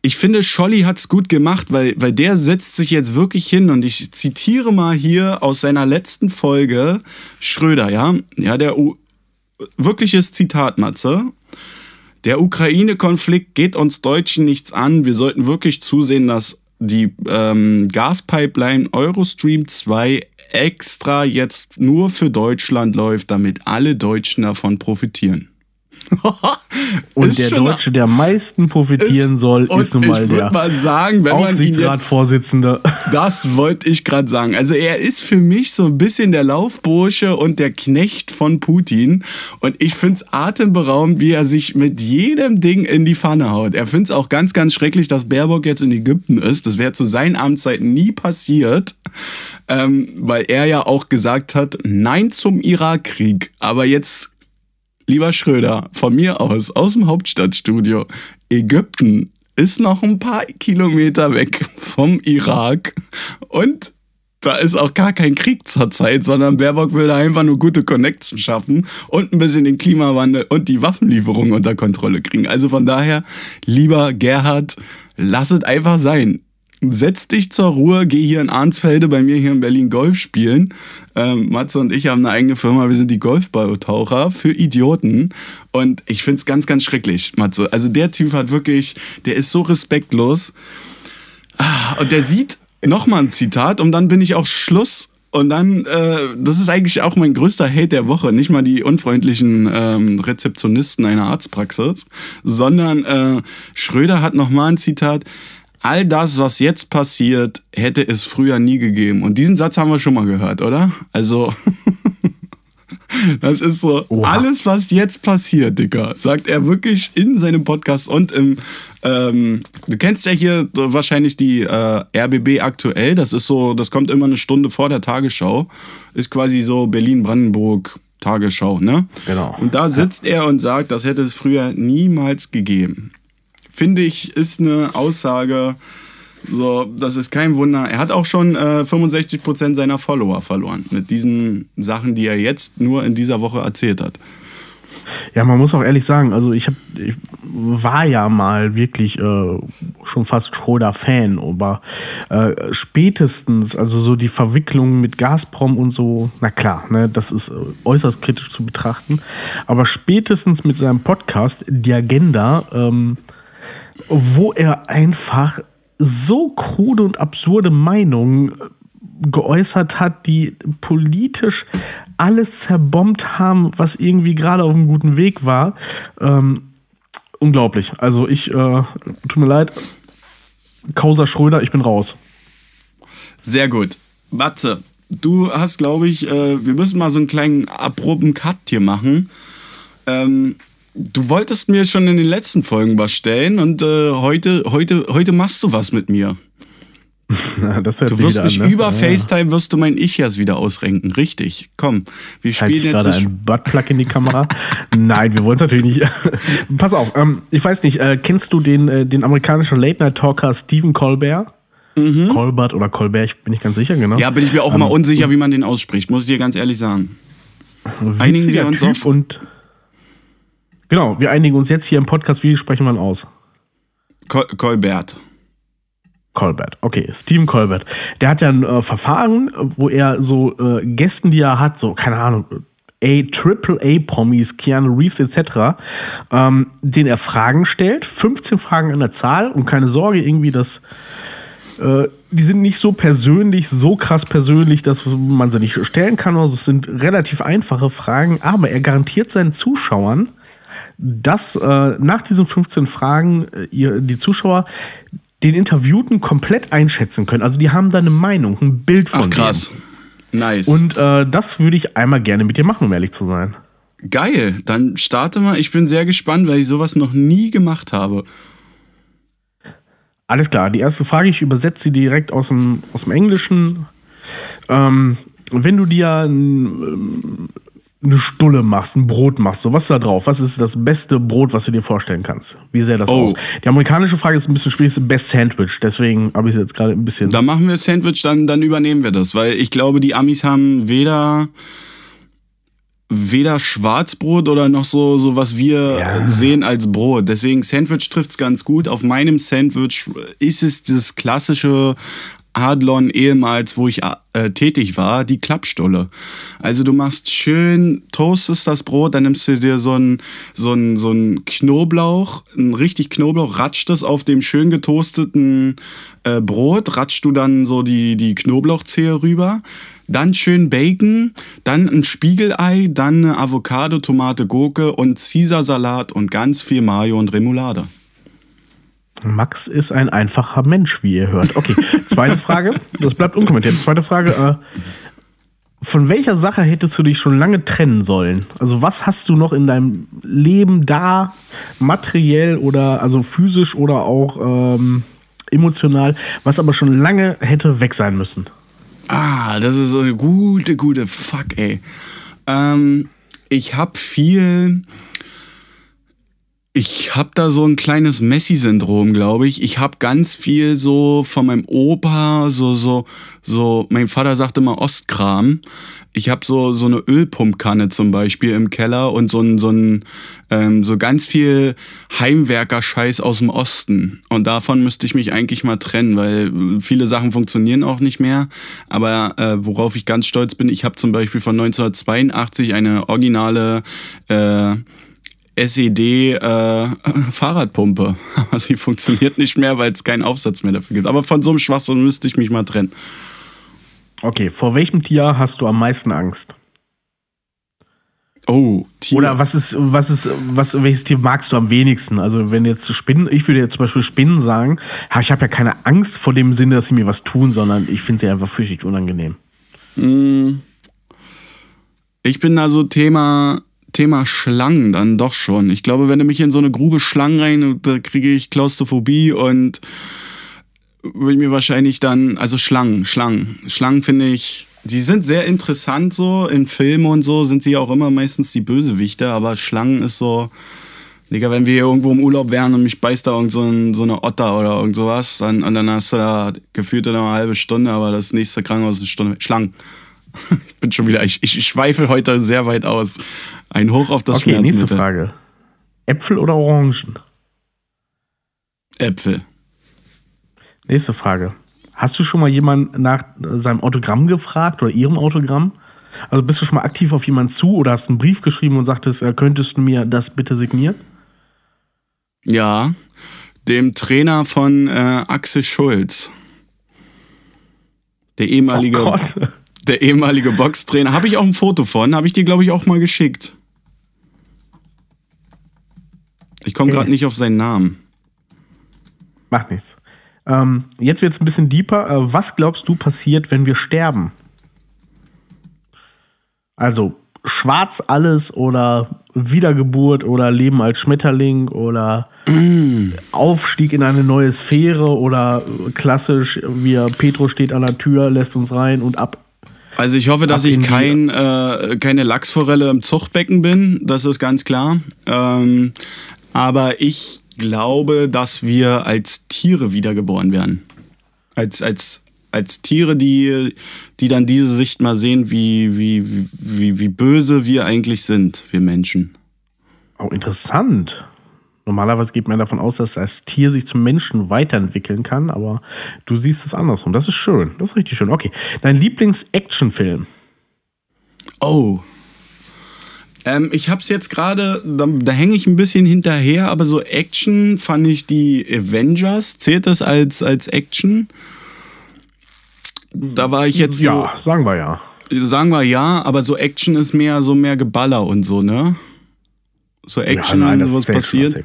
ich finde, Scholli hat es gut gemacht, weil, weil der setzt sich jetzt wirklich hin und ich zitiere mal hier aus seiner letzten Folge Schröder, ja, ja, der U wirkliches Zitat, Matze. Der Ukraine-Konflikt geht uns Deutschen nichts an. Wir sollten wirklich zusehen, dass die ähm, Gaspipeline Eurostream 2 extra jetzt nur für Deutschland läuft, damit alle Deutschen davon profitieren. und der Deutsche, der am meisten profitieren ist, soll, ist nun mal der mal sagen, Aufsichtsratsvorsitzende. Das wollte ich gerade sagen. Also er ist für mich so ein bisschen der Laufbursche und der Knecht von Putin. Und ich finde es atemberaubend, wie er sich mit jedem Ding in die Pfanne haut. Er findet es auch ganz, ganz schrecklich, dass Baerbock jetzt in Ägypten ist. Das wäre zu seinen Amtszeiten nie passiert, ähm, weil er ja auch gesagt hat, nein zum Irakkrieg. Aber jetzt lieber Schröder, von mir aus, aus dem Hauptstadtstudio, Ägypten ist noch ein paar Kilometer weg vom Irak und da ist auch gar kein Krieg zurzeit, sondern Baerbock will da einfach nur gute Connects schaffen und ein bisschen den Klimawandel und die Waffenlieferungen unter Kontrolle kriegen. Also von daher, lieber Gerhard, lass es einfach sein setz dich zur Ruhe, geh hier in Arnsfelde bei mir hier in Berlin Golf spielen. Ähm, Matze und ich haben eine eigene Firma, wir sind die Golfballtaucher für Idioten. Und ich find's ganz, ganz schrecklich, Matze. Also der Typ hat wirklich, der ist so respektlos. Ah, und der sieht, nochmal ein Zitat, und dann bin ich auch Schluss. Und dann, äh, das ist eigentlich auch mein größter Hate der Woche. Nicht mal die unfreundlichen ähm, Rezeptionisten einer Arztpraxis, sondern äh, Schröder hat nochmal ein Zitat all das, was jetzt passiert, hätte es früher nie gegeben. Und diesen Satz haben wir schon mal gehört, oder? Also, das ist so, Oha. alles, was jetzt passiert, Dicker, sagt er wirklich in seinem Podcast und im, ähm, du kennst ja hier wahrscheinlich die äh, RBB aktuell, das ist so, das kommt immer eine Stunde vor der Tagesschau, ist quasi so Berlin-Brandenburg Tagesschau, ne? Genau. Und da sitzt ja. er und sagt, das hätte es früher niemals gegeben finde ich, ist eine Aussage, so, das ist kein Wunder. Er hat auch schon äh, 65% seiner Follower verloren mit diesen Sachen, die er jetzt nur in dieser Woche erzählt hat. Ja, man muss auch ehrlich sagen, also ich, hab, ich war ja mal wirklich äh, schon fast Schröder-Fan, aber äh, spätestens, also so die Verwicklung mit Gazprom und so, na klar, ne, das ist äh, äußerst kritisch zu betrachten, aber spätestens mit seinem Podcast, die Agenda, ähm, wo er einfach so krude und absurde Meinungen geäußert hat, die politisch alles zerbombt haben, was irgendwie gerade auf einem guten Weg war. Ähm, unglaublich. Also ich, äh, tut mir leid, Causa Schröder, ich bin raus. Sehr gut. Batze, du hast, glaube ich, äh, wir müssen mal so einen kleinen aproben Cut hier machen. Ähm, Du wolltest mir schon in den letzten Folgen was stellen und äh, heute, heute, heute machst du was mit mir. das du wirst mich an, ne? über ja. FaceTime wirst du mein Ich jetzt wieder ausrenken. Richtig. Komm, wir spielen ich jetzt. gerade einen Buttplug in die Kamera. Nein, wir wollen es natürlich nicht. Pass auf, ähm, ich weiß nicht, äh, kennst du den, äh, den amerikanischen Late-Night-Talker Stephen Colbert? Mhm. Colbert oder Colbert, ich bin nicht ganz sicher, genau. Ja, bin ich mir auch ähm, immer unsicher, wie man den ausspricht, muss ich dir ganz ehrlich sagen. Einigen wir uns typ auf. Und Genau, wir einigen uns jetzt hier im Podcast, wie sprechen wir aus? Col Colbert. Colbert, okay, Stephen Colbert. Der hat ja ein äh, Verfahren, wo er so äh, Gästen, die er hat, so, keine Ahnung, A, Triple A Promis, Keanu Reeves etc., ähm, den er Fragen stellt, 15 Fragen an der Zahl und keine Sorge, irgendwie, dass äh, die sind nicht so persönlich, so krass persönlich, dass man sie nicht stellen kann. Also es sind relativ einfache Fragen, aber er garantiert seinen Zuschauern, dass äh, nach diesen 15 Fragen äh, ihr, die Zuschauer den Interviewten komplett einschätzen können. Also die haben da eine Meinung, ein Bild von Ach, krass. Dem. Nice. Und äh, das würde ich einmal gerne mit dir machen, um ehrlich zu sein. Geil, dann starte mal. Ich bin sehr gespannt, weil ich sowas noch nie gemacht habe. Alles klar, die erste Frage, ich übersetze sie direkt aus dem, aus dem Englischen. Ähm, wenn du dir eine Stulle machst, ein Brot machst, so was ist da drauf? Was ist das beste Brot, was du dir vorstellen kannst? Wie sähe das oh. aus? Die amerikanische Frage ist ein bisschen schwierig, ist Best Sandwich, deswegen habe ich es jetzt gerade ein bisschen. Da machen wir Sandwich, dann, dann übernehmen wir das, weil ich glaube, die Amis haben weder weder Schwarzbrot oder noch so, so was wir ja. sehen als Brot. Deswegen Sandwich trifft es ganz gut. Auf meinem Sandwich ist es das klassische Adlon ehemals, wo ich äh, tätig war, die Klappstulle. Also du machst schön, toastest das Brot, dann nimmst du dir so ein, so so Knoblauch, ein richtig Knoblauch, ratscht es auf dem schön getoasteten äh, Brot, ratscht du dann so die, die Knoblauchzehe rüber, dann schön Bacon, dann ein Spiegelei, dann eine Avocado, Tomate, Gurke und Caesar-Salat und ganz viel Mayo und Remoulade. Max ist ein einfacher Mensch, wie ihr hört. Okay, zweite Frage. Das bleibt unkommentiert. Zweite Frage. Äh, von welcher Sache hättest du dich schon lange trennen sollen? Also was hast du noch in deinem Leben da, materiell oder also physisch oder auch ähm, emotional, was aber schon lange hätte weg sein müssen? Ah, das ist so eine gute, gute Fuck, ey. Ähm, ich habe viel ich habe da so ein kleines Messi-Syndrom, glaube ich. Ich habe ganz viel so von meinem Opa, so, so, so, mein Vater sagte immer Ostkram. Ich habe so, so eine Ölpumpkanne zum Beispiel im Keller und so ein, so ein, ähm, so ganz viel Heimwerker-Scheiß aus dem Osten. Und davon müsste ich mich eigentlich mal trennen, weil viele Sachen funktionieren auch nicht mehr. Aber äh, worauf ich ganz stolz bin, ich habe zum Beispiel von 1982 eine originale, äh, SED äh, Fahrradpumpe. Aber sie funktioniert nicht mehr, weil es keinen Aufsatz mehr dafür gibt. Aber von so einem Schwachsinn müsste ich mich mal trennen. Okay, vor welchem Tier hast du am meisten Angst? Oh, Tier. Oder was ist, was ist, was, welches Tier magst du am wenigsten? Also, wenn jetzt Spinnen, ich würde jetzt zum Beispiel Spinnen sagen, ich habe ja keine Angst vor dem Sinne, dass sie mir was tun, sondern ich finde sie einfach fürchterlich unangenehm. Hm. Ich bin da so Thema Thema Schlangen dann doch schon. Ich glaube, wenn du mich in so eine Grube Schlangen rein, da kriege ich Klaustrophobie und würde mir wahrscheinlich dann, also Schlangen, Schlangen. Schlangen finde ich, die sind sehr interessant so. In Filmen und so sind sie auch immer meistens die Bösewichte, aber Schlangen ist so, Digga, wenn wir irgendwo im Urlaub wären und mich beißt da irgend so, ein, so eine Otter oder irgend sowas, dann, und dann hast du da gefühlt eine halbe Stunde, aber das nächste Krankenhaus ist eine Stunde. Schlangen. Ich bin schon wieder, ich, ich schweife heute sehr weit aus. Ein Hoch auf das Okay, nächste Frage. Äpfel oder Orangen? Äpfel. Nächste Frage. Hast du schon mal jemanden nach seinem Autogramm gefragt oder ihrem Autogramm? Also bist du schon mal aktiv auf jemanden zu oder hast einen Brief geschrieben und sagtest, äh, könntest du mir das bitte signieren? Ja, dem Trainer von äh, Axel Schulz. Der ehemalige, oh der ehemalige Boxtrainer. Habe ich auch ein Foto von, habe ich dir, glaube ich, auch mal geschickt. Ich komme gerade nicht auf seinen Namen. Macht nichts. Ähm, jetzt wird es ein bisschen deeper. Äh, was glaubst du passiert, wenn wir sterben? Also schwarz alles oder Wiedergeburt oder Leben als Schmetterling oder mm. Aufstieg in eine neue Sphäre oder klassisch, wie Petro steht an der Tür, lässt uns rein und ab. Also ich hoffe, dass ich kein, äh, keine Lachsforelle im Zuchtbecken bin, das ist ganz klar. Ähm, aber ich glaube, dass wir als Tiere wiedergeboren werden. Als, als, als Tiere, die, die dann diese Sicht mal sehen, wie, wie, wie, wie böse wir eigentlich sind, wir Menschen. Oh, interessant. Normalerweise geht man davon aus, dass das Tier sich zum Menschen weiterentwickeln kann, aber du siehst es andersrum. Das ist schön. Das ist richtig schön. Okay. Dein Lieblings-Actionfilm? Oh, ähm, ich habe es jetzt gerade, da, da hänge ich ein bisschen hinterher, aber so Action fand ich die Avengers. Zählt das als, als Action? Da war ich jetzt. Ja, so, sagen wir ja. Sagen wir ja, aber so Action ist mehr so mehr Geballer und so, ne? So Action, ja, nein, was passiert.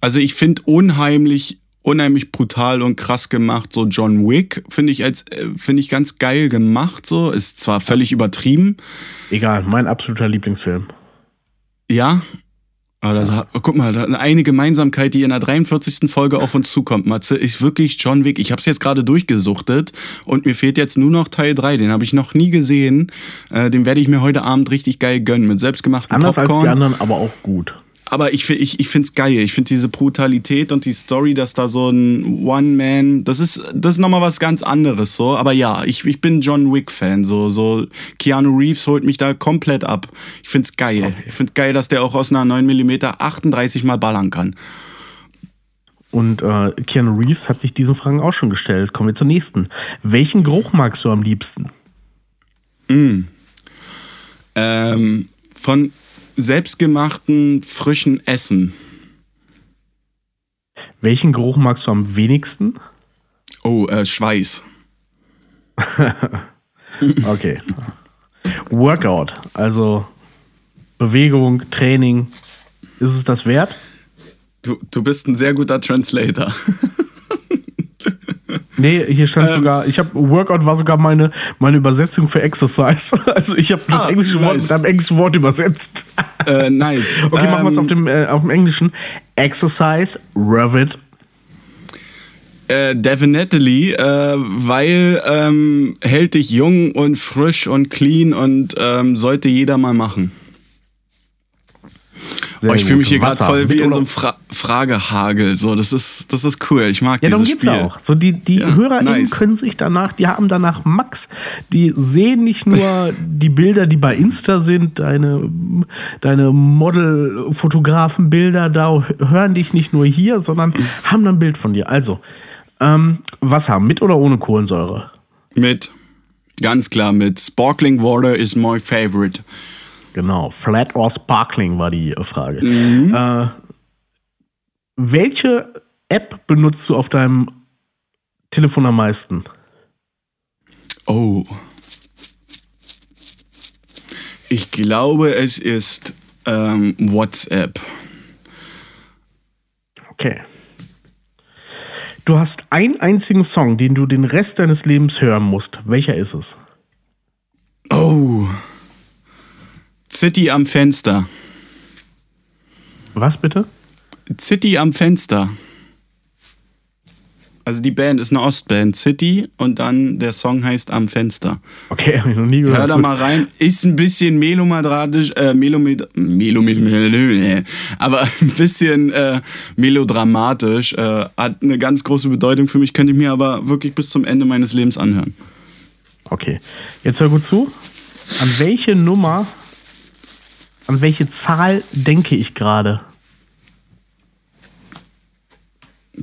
Also ich finde unheimlich unheimlich brutal und krass gemacht. So John Wick finde ich als äh, finde ich ganz geil gemacht. So ist zwar völlig übertrieben. Egal, mein absoluter Lieblingsfilm. Ja. Das, ja. guck mal, eine Gemeinsamkeit, die in der 43. Folge auf uns zukommt, Matze, ist wirklich John Wick. Ich habe es jetzt gerade durchgesuchtet und mir fehlt jetzt nur noch Teil 3. Den habe ich noch nie gesehen. Äh, den werde ich mir heute Abend richtig geil gönnen mit selbstgemachtem Anders Popcorn. als die anderen, aber auch gut aber ich, ich, ich finde es geil. Ich finde diese Brutalität und die Story, dass da so ein One-Man, das ist, das ist nochmal was ganz anderes so. Aber ja, ich, ich bin John Wick-Fan. So, so Keanu Reeves holt mich da komplett ab. Ich finde es geil. Okay. Ich finde geil, dass der auch aus einer 9mm 38 mal ballern kann. Und äh, Keanu Reeves hat sich diesen Fragen auch schon gestellt. Kommen wir zur nächsten. Welchen Geruch magst du am liebsten? Mm. Ähm, von selbstgemachten, frischen Essen. Welchen Geruch magst du am wenigsten? Oh, äh, Schweiß. Okay. Workout, also Bewegung, Training, ist es das wert? Du, du bist ein sehr guter Translator. Nee, hier stand ähm, sogar, ich habe Workout war sogar meine, meine Übersetzung für Exercise. Also ich habe das ah, englische nice. Wort mit einem englischen Wort übersetzt. Äh, nice. Okay, ähm, machen wir es auf dem, äh, auf dem Englischen. Exercise, Revit. Äh, definitely, äh, weil ähm, hält dich jung und frisch und clean und ähm, sollte jeder mal machen. Oh, ich fühle mich hier gerade voll wie in so einem Fra Fragehagel. So, das ist, das ist cool. Ich mag ja, dieses Spiel. Ja, darum geht's auch. So, die, die ja, HörerInnen nice. können sich danach, die haben danach Max, die sehen nicht nur die Bilder, die bei Insta sind, deine, deine Model-Fotografen-Bilder, da hören dich nicht nur hier, sondern haben dann ein Bild von dir. Also, ähm, Wasser, mit oder ohne Kohlensäure? Mit. Ganz klar mit. Sparkling Water is my favorite. Genau, Flat or Sparkling war die Frage. Mhm. Äh, welche App benutzt du auf deinem Telefon am meisten? Oh. Ich glaube, es ist ähm, WhatsApp. Okay. Du hast einen einzigen Song, den du den Rest deines Lebens hören musst. Welcher ist es? Oh. City am Fenster. Was bitte? City am Fenster. Also die Band ist eine Ostband, City, und dann der Song heißt Am Fenster. Okay, habe ich noch nie gehört. Hör da mal rein. Ist ein bisschen melomadratisch, äh, melomid, melomid, aber ein bisschen äh, melodramatisch. Äh, hat eine ganz große Bedeutung für mich, könnte ich mir aber wirklich bis zum Ende meines Lebens anhören. Okay, jetzt hör gut zu. An welche Nummer an welche Zahl denke ich gerade?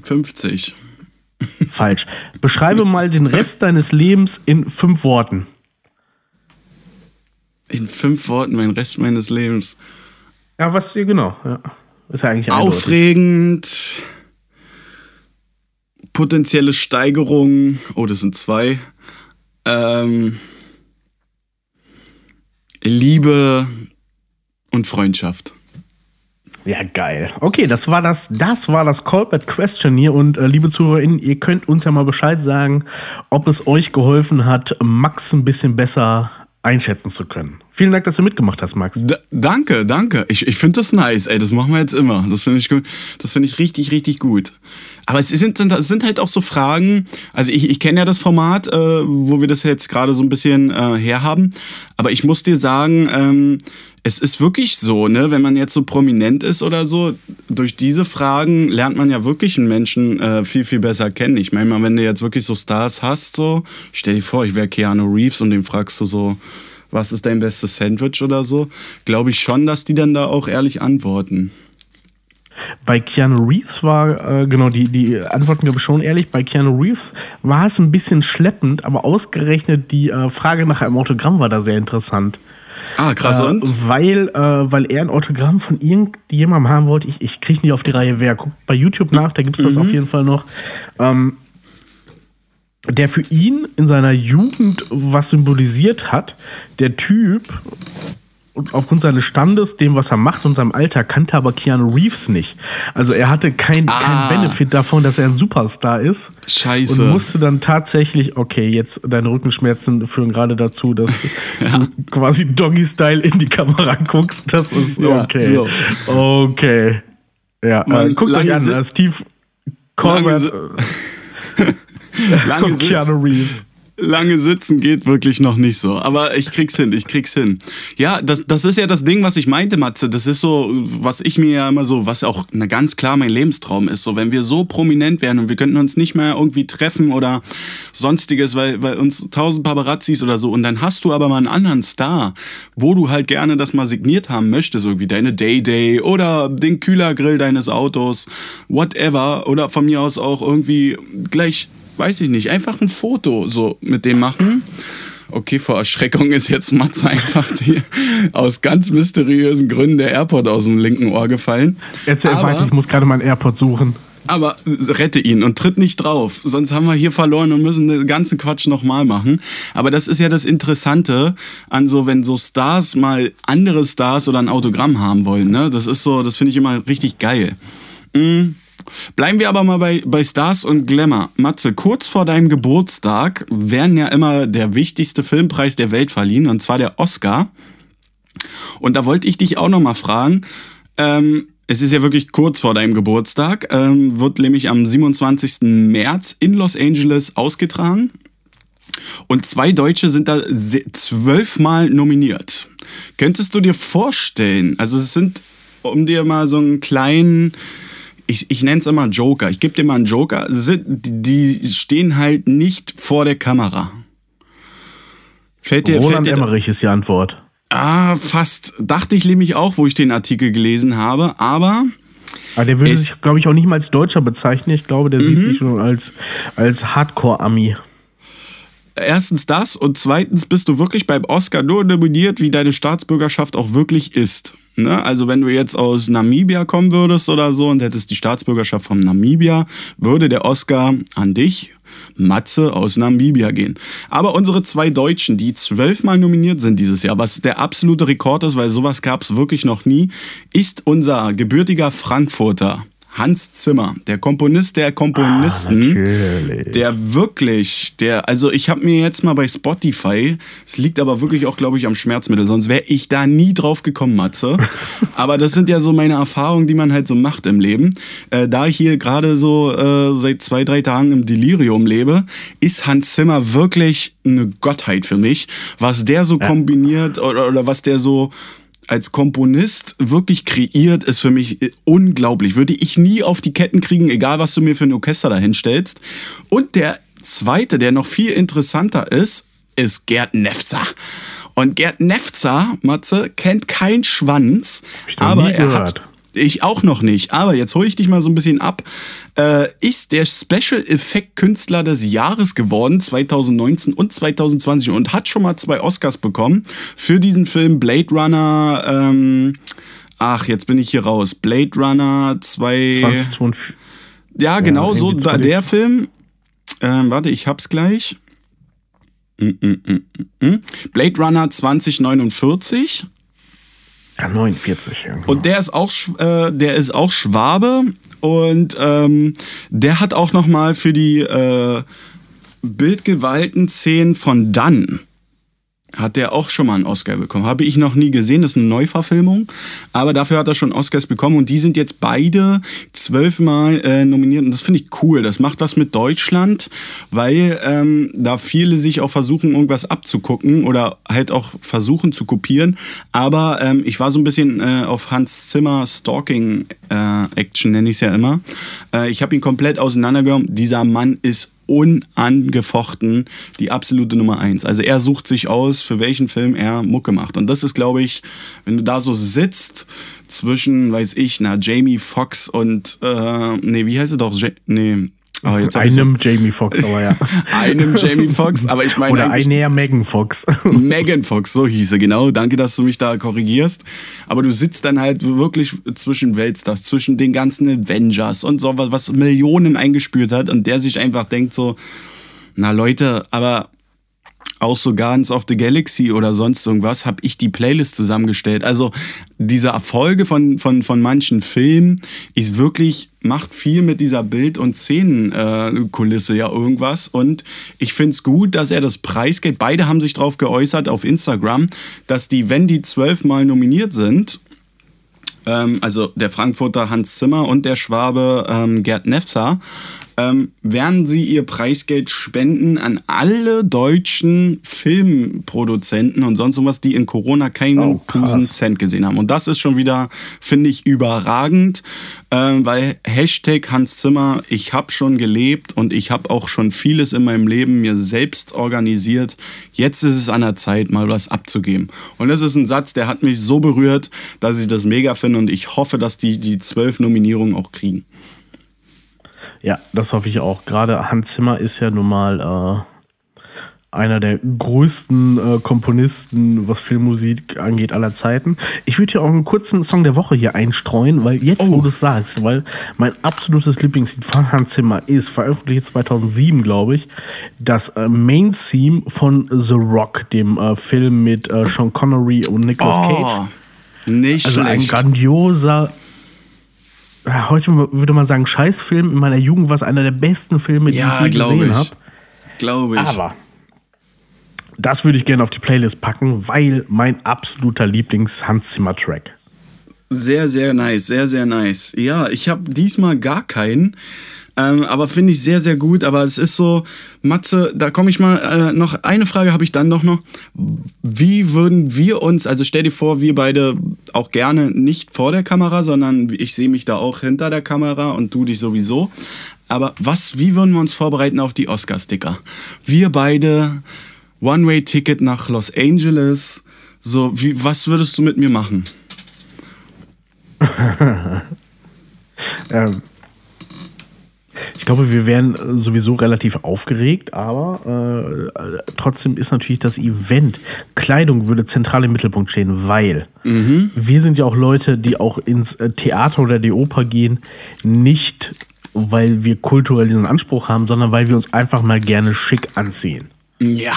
50. Falsch. Beschreibe mal den Rest deines Lebens in fünf Worten. In fünf Worten, mein Rest meines Lebens. Ja, was hier genau. Ja. Ist ja eigentlich Aufregend. Eindeutig. Potenzielle Steigerung. Oh, das sind zwei. Ähm, Liebe, und Freundschaft. Ja, geil. Okay, das war das, das war das Callback Question hier und äh, liebe ZuhörerInnen, ihr könnt uns ja mal Bescheid sagen, ob es euch geholfen hat, Max ein bisschen besser einschätzen zu können. Vielen Dank, dass du mitgemacht hast, Max. D danke, danke. Ich, ich finde das nice, ey. Das machen wir jetzt immer. Das finde ich gut. Das finde ich richtig, richtig gut. Aber es sind, es sind halt auch so Fragen, also ich, ich kenne ja das Format, äh, wo wir das jetzt gerade so ein bisschen äh, herhaben, aber ich muss dir sagen, ähm, es ist wirklich so, ne, wenn man jetzt so prominent ist oder so, durch diese Fragen lernt man ja wirklich einen Menschen äh, viel, viel besser kennen. Ich meine mal, wenn du jetzt wirklich so Stars hast, so, stell dir vor, ich wäre Keanu Reeves und dem fragst du so, was ist dein bestes Sandwich oder so, glaube ich schon, dass die dann da auch ehrlich antworten. Bei Keanu Reeves war, äh, genau, die, die Antworten glaube ich schon ehrlich, bei Keanu Reeves war es ein bisschen schleppend, aber ausgerechnet die äh, Frage nach einem Autogramm war da sehr interessant. Ah, krass, äh, und? Weil, äh, weil er ein Autogramm von irgendjemandem haben wollte. Ich, ich kriege nie auf die Reihe, wer. Guckt bei YouTube nach, da gibt es das mhm. auf jeden Fall noch. Ähm, der für ihn in seiner Jugend was symbolisiert hat. Der Typ aufgrund seines Standes, dem, was er macht und seinem Alter, kannte aber Keanu Reeves nicht. Also er hatte keinen ah. kein Benefit davon, dass er ein Superstar ist. Scheiße. Und musste dann tatsächlich, okay, jetzt deine Rückenschmerzen führen gerade dazu, dass ja. du quasi Doggy-Style in die Kamera guckst. Das ist okay. Ja, so. Okay. Ja, Man, guckt euch an, äh, Steve Colbert. Lange, lange Keanu Reeves lange sitzen geht wirklich noch nicht so. Aber ich krieg's hin, ich krieg's hin. Ja, das, das ist ja das Ding, was ich meinte, Matze. Das ist so, was ich mir ja immer so, was auch na, ganz klar mein Lebenstraum ist. So, wenn wir so prominent wären und wir könnten uns nicht mehr irgendwie treffen oder sonstiges, weil, weil uns tausend Paparazzis oder so. Und dann hast du aber mal einen anderen Star, wo du halt gerne das mal signiert haben möchtest, irgendwie deine Day-Day oder den Kühlergrill deines Autos, whatever. Oder von mir aus auch irgendwie gleich weiß ich nicht, einfach ein Foto so mit dem machen. Okay, vor Erschreckung ist jetzt Matze einfach die, aus ganz mysteriösen Gründen der Airport aus dem linken Ohr gefallen. Erzähl Aber, weiter, ich muss gerade meinen Airport suchen. Aber rette ihn und tritt nicht drauf, sonst haben wir hier verloren und müssen den ganzen Quatsch nochmal machen. Aber das ist ja das Interessante an so, wenn so Stars mal andere Stars oder ein Autogramm haben wollen. Ne? Das ist so, das finde ich immer richtig geil. Mhm. Bleiben wir aber mal bei, bei Stars und Glamour. Matze, kurz vor deinem Geburtstag werden ja immer der wichtigste Filmpreis der Welt verliehen, und zwar der Oscar. Und da wollte ich dich auch noch mal fragen, ähm, es ist ja wirklich kurz vor deinem Geburtstag, ähm, wird nämlich am 27. März in Los Angeles ausgetragen. Und zwei Deutsche sind da zwölfmal nominiert. Könntest du dir vorstellen, also es sind, um dir mal so einen kleinen, ich, ich nenne es immer Joker, ich gebe dir mal einen Joker, die stehen halt nicht vor der Kamera. Fällt dir, Roland fällt dir, Emmerich ist die Antwort. Ah, fast. Dachte ich nämlich auch, wo ich den Artikel gelesen habe, aber. Aber der würde sich, glaube ich, auch nicht mal als Deutscher bezeichnen. Ich glaube, der mhm. sieht sich schon als, als Hardcore-Ami. Erstens das und zweitens bist du wirklich beim Oscar nur nominiert, wie deine Staatsbürgerschaft auch wirklich ist. Ne? Also wenn du jetzt aus Namibia kommen würdest oder so und hättest die Staatsbürgerschaft von Namibia, würde der Oscar an dich Matze aus Namibia gehen. Aber unsere zwei Deutschen, die zwölfmal nominiert sind dieses Jahr, was der absolute Rekord ist, weil sowas gab es wirklich noch nie, ist unser gebürtiger Frankfurter. Hans Zimmer, der Komponist der Komponisten, ah, der wirklich, der, also ich habe mir jetzt mal bei Spotify, es liegt aber wirklich auch, glaube ich, am Schmerzmittel, sonst wäre ich da nie drauf gekommen, Matze. aber das sind ja so meine Erfahrungen, die man halt so macht im Leben. Äh, da ich hier gerade so äh, seit zwei, drei Tagen im Delirium lebe, ist Hans Zimmer wirklich eine Gottheit für mich. Was der so kombiniert oder, oder was der so als Komponist wirklich kreiert, ist für mich unglaublich. Würde ich nie auf die Ketten kriegen, egal was du mir für ein Orchester da hinstellst. Und der zweite, der noch viel interessanter ist, ist Gerd Nefzer. Und Gerd Nefzer, Matze, kennt kein Schwanz, aber er hat ich auch noch nicht. Aber jetzt hole ich dich mal so ein bisschen ab. Äh, ist der Special Effekt Künstler des Jahres geworden, 2019 und 2020 und hat schon mal zwei Oscars bekommen für diesen Film Blade Runner. Ähm, ach, jetzt bin ich hier raus. Blade Runner 2. 2022. Ja, genau, ja, so da, der Film. Ähm, warte, ich hab's gleich. Mm, mm, mm, Blade Runner 2049 ja, 49. Ja, Und der ist auch, äh, der ist auch Schwabe und ähm, der hat auch noch mal für die äh, Bildgewalten-Szenen von Dann hat der auch schon mal einen Oscar bekommen. Habe ich noch nie gesehen, das ist eine Neuverfilmung, aber dafür hat er schon Oscars bekommen und die sind jetzt beide zwölfmal äh, nominiert und das finde ich cool. Das macht was mit Deutschland, weil ähm, da viele sich auch versuchen, irgendwas abzugucken oder halt auch versuchen zu kopieren. Aber ähm, ich war so ein bisschen äh, auf Hans Zimmer Stalking äh, Action, nenne ich es ja immer. Äh, ich habe ihn komplett auseinandergenommen. Dieser Mann ist unangefochten die absolute Nummer eins. Also er sucht sich aus, für welchen Film er Mucke macht. Und das ist, glaube ich, wenn du da so sitzt zwischen, weiß ich, na, Jamie Foxx und, äh, nee, wie heißt er doch? Ja nee, Oh, einem so Jamie Foxx, aber ja. einem Jamie Foxx, aber ich meine. Oder einer Megan Fox. Megan Fox, so hieße, genau. Danke, dass du mich da korrigierst. Aber du sitzt dann halt wirklich zwischen Weltstars, zwischen den ganzen Avengers und so, was Millionen eingespürt hat und der sich einfach denkt so, na Leute, aber auch so Guardians of the Galaxy oder sonst irgendwas, habe ich die Playlist zusammengestellt. Also diese Erfolge von, von, von manchen Filmen ist wirklich, macht viel mit dieser Bild- und Szenenkulisse äh, ja irgendwas. Und ich finde es gut, dass er das Preisgeld, beide haben sich darauf geäußert auf Instagram, dass die, wenn die zwölfmal nominiert sind, ähm, also der Frankfurter Hans Zimmer und der Schwabe ähm, Gerd Nefzer, ähm, werden sie ihr Preisgeld spenden an alle deutschen Filmproduzenten und sonst was, die in Corona keinen oh, Cent gesehen haben. Und das ist schon wieder, finde ich, überragend, ähm, weil Hashtag Hans Zimmer, ich habe schon gelebt und ich habe auch schon vieles in meinem Leben mir selbst organisiert. Jetzt ist es an der Zeit, mal was abzugeben. Und das ist ein Satz, der hat mich so berührt, dass ich das mega finde und ich hoffe, dass die die zwölf Nominierungen auch kriegen. Ja, das hoffe ich auch. Gerade Hans Zimmer ist ja nun mal äh, einer der größten äh, Komponisten, was Filmmusik angeht, aller Zeiten. Ich würde hier auch einen kurzen Song der Woche hier einstreuen, weil jetzt, oh. wo du es sagst, weil mein absolutes Lieblingslied von Hans Zimmer ist, veröffentlicht 2007, glaube ich, das äh, Main-Theme von The Rock, dem äh, Film mit äh, Sean Connery und Nicolas oh, Cage. Nicht also schlecht. ein grandioser heute würde man sagen, Scheißfilm. In meiner Jugend war es einer der besten Filme, die ja, ich je gesehen habe. Glaube ich. Aber das würde ich gerne auf die Playlist packen, weil mein absoluter Lieblings-Hans Zimmer-Track. Sehr, sehr nice, sehr, sehr nice. Ja, ich habe diesmal gar keinen. Ähm, aber finde ich sehr, sehr gut. Aber es ist so, Matze, da komme ich mal, äh, noch eine Frage habe ich dann doch noch. Wie würden wir uns, also stell dir vor, wir beide auch gerne nicht vor der Kamera, sondern ich sehe mich da auch hinter der Kamera und du dich sowieso. Aber was, wie würden wir uns vorbereiten auf die Oscar-Sticker? Wir beide, One-Way-Ticket nach Los Angeles. So, wie, was würdest du mit mir machen? ähm, ich glaube, wir wären sowieso relativ aufgeregt, aber äh, trotzdem ist natürlich das Event. Kleidung würde zentral im Mittelpunkt stehen, weil mhm. wir sind ja auch Leute, die auch ins äh, Theater oder die Oper gehen, nicht weil wir kulturell diesen Anspruch haben, sondern weil wir uns einfach mal gerne schick anziehen. Ja.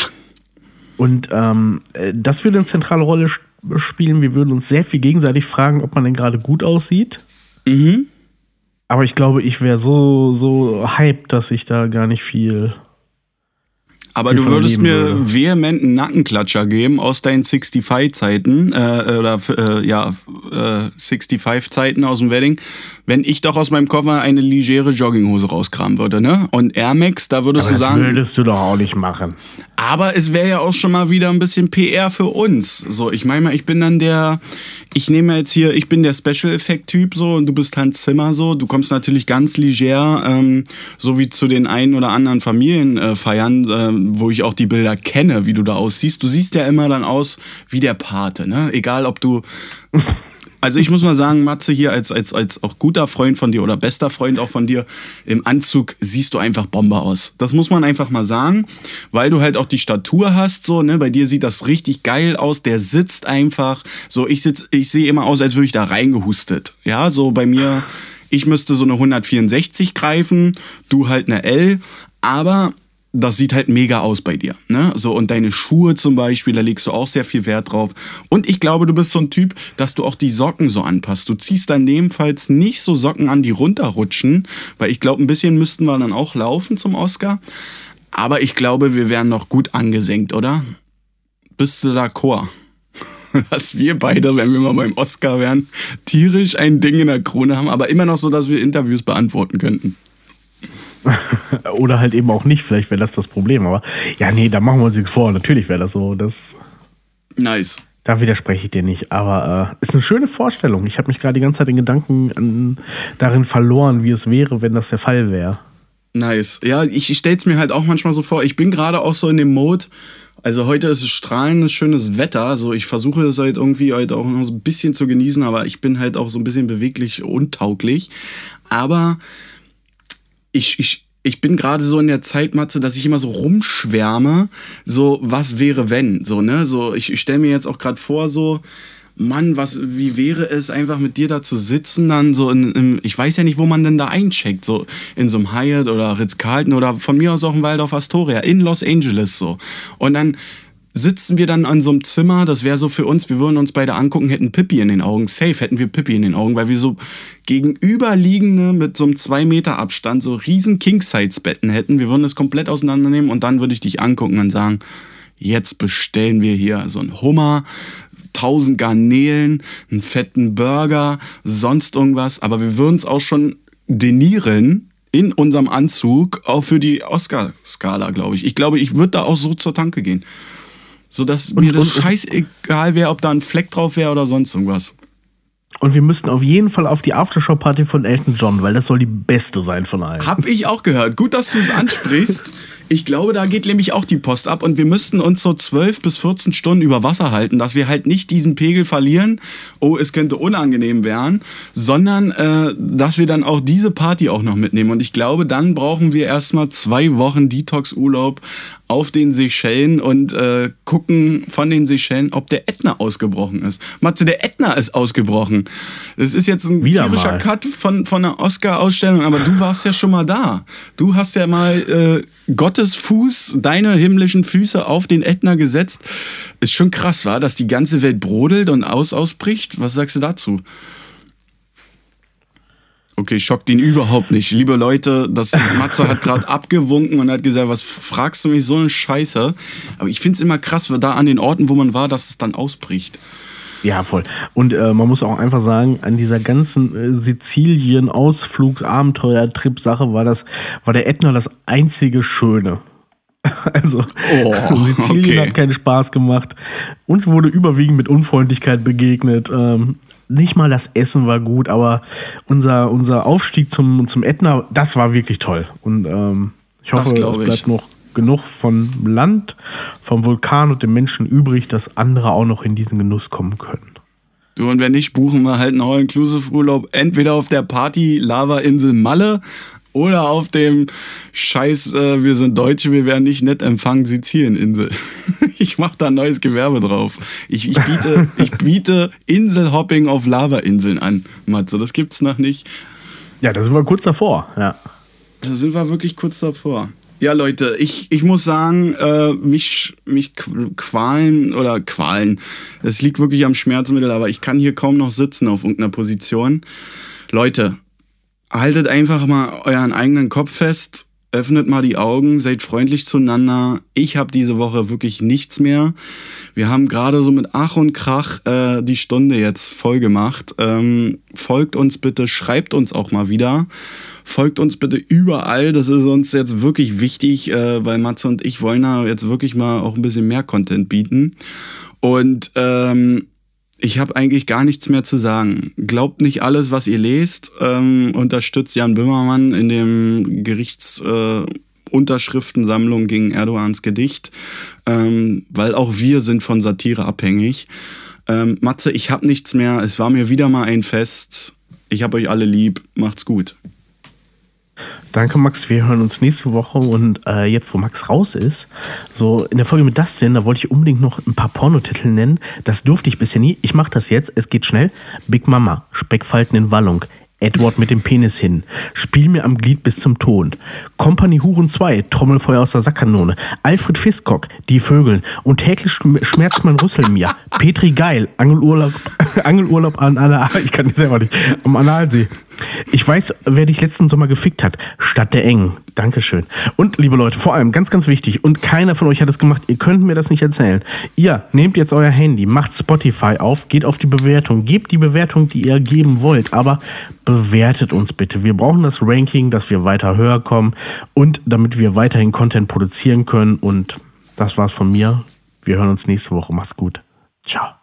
Und ähm, äh, das würde eine zentrale Rolle spielen. Wir würden uns sehr viel gegenseitig fragen, ob man denn gerade gut aussieht. Mhm. Aber ich glaube, ich wäre so, so hyped, dass ich da gar nicht viel. Aber du würdest mir würde. vehementen Nackenklatscher geben aus deinen 65-Zeiten, äh, oder äh, ja, äh, 65-Zeiten aus dem Wedding, wenn ich doch aus meinem Koffer eine legere Jogginghose rauskramen würde, ne? Und Air Max, da würdest Aber du sagen. Das würdest du doch auch nicht machen. Aber es wäre ja auch schon mal wieder ein bisschen PR für uns. So, ich meine mal, ich bin dann der, ich nehme jetzt hier, ich bin der Special Effect Typ so und du bist Hans Zimmer so. Du kommst natürlich ganz leger, ähm, so wie zu den einen oder anderen Familienfeiern, äh, wo ich auch die Bilder kenne, wie du da aussiehst. Du siehst ja immer dann aus wie der Pate, ne? Egal ob du also ich muss mal sagen, Matze hier als, als, als auch guter Freund von dir oder bester Freund auch von dir, im Anzug siehst du einfach Bombe aus. Das muss man einfach mal sagen, weil du halt auch die Statur hast, so, ne, bei dir sieht das richtig geil aus, der sitzt einfach, so, ich sitz, ich sehe immer aus, als würde ich da reingehustet. Ja, so bei mir, ich müsste so eine 164 greifen, du halt eine L, aber das sieht halt mega aus bei dir. Ne? So, und deine Schuhe zum Beispiel, da legst du auch sehr viel Wert drauf. Und ich glaube, du bist so ein Typ, dass du auch die Socken so anpasst. Du ziehst dann ebenfalls nicht so Socken an, die runterrutschen, weil ich glaube, ein bisschen müssten wir dann auch laufen zum Oscar. Aber ich glaube, wir wären noch gut angesenkt, oder? Bist du d'accord? Dass wir beide, wenn wir mal beim Oscar wären, tierisch ein Ding in der Krone haben, aber immer noch so, dass wir Interviews beantworten könnten. Oder halt eben auch nicht, vielleicht wäre das das Problem. Aber ja, nee, da machen wir uns nichts vor. Natürlich wäre das so. Das nice. Da widerspreche ich dir nicht. Aber äh, ist eine schöne Vorstellung. Ich habe mich gerade die ganze Zeit in Gedanken an, darin verloren, wie es wäre, wenn das der Fall wäre. Nice. Ja, ich, ich stelle es mir halt auch manchmal so vor. Ich bin gerade auch so in dem Mode. Also heute ist es strahlendes, schönes Wetter. Also ich versuche es halt irgendwie halt auch noch so ein bisschen zu genießen, aber ich bin halt auch so ein bisschen beweglich untauglich. Aber ich, ich, ich bin gerade so in der Zeit, Matze, dass ich immer so rumschwärme, so was wäre wenn, so ne, so ich, ich stelle mir jetzt auch gerade vor, so Mann, was, wie wäre es einfach mit dir da zu sitzen, dann so in, in, ich weiß ja nicht, wo man denn da eincheckt, so in so einem Hyatt oder Ritz-Carlton oder von mir aus auch in Waldorf Astoria, in Los Angeles so. Und dann sitzen wir dann an so einem Zimmer, das wäre so für uns, wir würden uns beide angucken, hätten Pippi in den Augen, safe hätten wir Pippi in den Augen, weil wir so gegenüberliegende mit so einem 2 Meter Abstand so riesen King-Size-Betten hätten. Wir würden das komplett auseinandernehmen und dann würde ich dich angucken und sagen, jetzt bestellen wir hier so einen Hummer, 1000 Garnelen, einen fetten Burger, sonst irgendwas, aber wir würden es auch schon denieren, in unserem Anzug, auch für die Oscar-Skala, glaube ich. Ich glaube, ich würde da auch so zur Tanke gehen. So dass und, mir das und, scheißegal wäre, ob da ein Fleck drauf wäre oder sonst irgendwas. Und wir müssten auf jeden Fall auf die Aftershow-Party von Elton John, weil das soll die beste sein von allen. Hab ich auch gehört. Gut, dass du es ansprichst. Ich glaube, da geht nämlich auch die Post ab und wir müssten uns so 12 bis 14 Stunden über Wasser halten, dass wir halt nicht diesen Pegel verlieren, oh, es könnte unangenehm werden, sondern äh, dass wir dann auch diese Party auch noch mitnehmen. Und ich glaube, dann brauchen wir erstmal zwei Wochen Detox-Urlaub auf den Seychellen und äh, gucken von den Seychellen, ob der Ätna ausgebrochen ist. Matze, der Ätna ist ausgebrochen. Das ist jetzt ein Wieder tierischer mal. Cut von, von einer Oscar-Ausstellung, aber du warst ja schon mal da. Du hast ja mal äh, Gottes Fuß, deine himmlischen Füße auf den Ätna gesetzt. Ist schon krass, war, dass die ganze Welt brodelt und aus ausbricht. Was sagst du dazu? Okay, schockt ihn überhaupt nicht. Liebe Leute, das Matze hat gerade abgewunken und hat gesagt, was fragst du mich so eine Scheiße? Aber ich finde es immer krass, da an den Orten, wo man war, dass es dann ausbricht. Ja, voll. Und äh, man muss auch einfach sagen, an dieser ganzen äh, Sizilien-Ausflugs-Abenteuer-Trip-Sache war das, war der Ätna das einzige Schöne. Also, oh, Sizilien okay. hat keinen Spaß gemacht. Uns wurde überwiegend mit Unfreundlichkeit begegnet. Ähm, nicht mal das Essen war gut, aber unser, unser Aufstieg zum, zum Ätna, das war wirklich toll. Und ähm, ich hoffe, es bleibt ich. noch genug von Land, vom Vulkan und den Menschen übrig, dass andere auch noch in diesen Genuss kommen können. Du, und wenn nicht, buchen wir halt einen All-Inclusive-Urlaub entweder auf der Party-Lava-Insel Malle oder auf dem Scheiß, äh, wir sind Deutsche, wir werden nicht nett empfangen, Sizilieninsel. ich mache da ein neues Gewerbe drauf. Ich, ich, biete, ich biete Inselhopping auf Lava-Inseln an, Matze. Das gibt's noch nicht. Ja, da sind wir kurz davor, ja. Da sind wir wirklich kurz davor. Ja, Leute, ich, ich muss sagen, äh, mich, mich qualen oder qualen. Es liegt wirklich am Schmerzmittel, aber ich kann hier kaum noch sitzen auf irgendeiner Position. Leute, haltet einfach mal euren eigenen Kopf fest, öffnet mal die Augen, seid freundlich zueinander. Ich habe diese Woche wirklich nichts mehr. Wir haben gerade so mit Ach und Krach äh, die Stunde jetzt voll gemacht. Ähm, folgt uns bitte, schreibt uns auch mal wieder. Folgt uns bitte überall, das ist uns jetzt wirklich wichtig, äh, weil Matze und ich wollen da jetzt wirklich mal auch ein bisschen mehr Content bieten. Und ähm, ich habe eigentlich gar nichts mehr zu sagen. Glaubt nicht alles, was ihr lest. Ähm, unterstützt Jan Böhmermann in dem Gerichtsunterschriftensammlung äh, gegen Erdogans Gedicht, ähm, weil auch wir sind von Satire abhängig. Ähm, Matze, ich habe nichts mehr. Es war mir wieder mal ein Fest. Ich habe euch alle lieb. Macht's gut. Danke, Max. Wir hören uns nächste Woche und äh, jetzt, wo Max raus ist, so in der Folge mit Dustin, da wollte ich unbedingt noch ein paar Pornotitel nennen. Das durfte ich bisher nie. Ich mache das jetzt. Es geht schnell. Big Mama, Speckfalten in Wallung. Edward mit dem Penis hin. Spiel mir am Glied bis zum Tod. Company Huren 2, Trommelfeuer aus der Sackkanone. Alfred Fiskok, Die Vögel. Und täglich schmerzt mein Rüssel mir. Petri Geil, Angelurlaub, Angelurlaub an aller, ich kann selber nicht, am Analsee. Ich weiß, wer dich letzten Sommer gefickt hat. Stadt der Engen. Dankeschön. Und liebe Leute, vor allem ganz, ganz wichtig, und keiner von euch hat es gemacht, ihr könnt mir das nicht erzählen. Ihr nehmt jetzt euer Handy, macht Spotify auf, geht auf die Bewertung, gebt die Bewertung, die ihr geben wollt, aber bewertet uns bitte. Wir brauchen das Ranking, dass wir weiter höher kommen und damit wir weiterhin Content produzieren können. Und das war's von mir. Wir hören uns nächste Woche. Macht's gut. Ciao.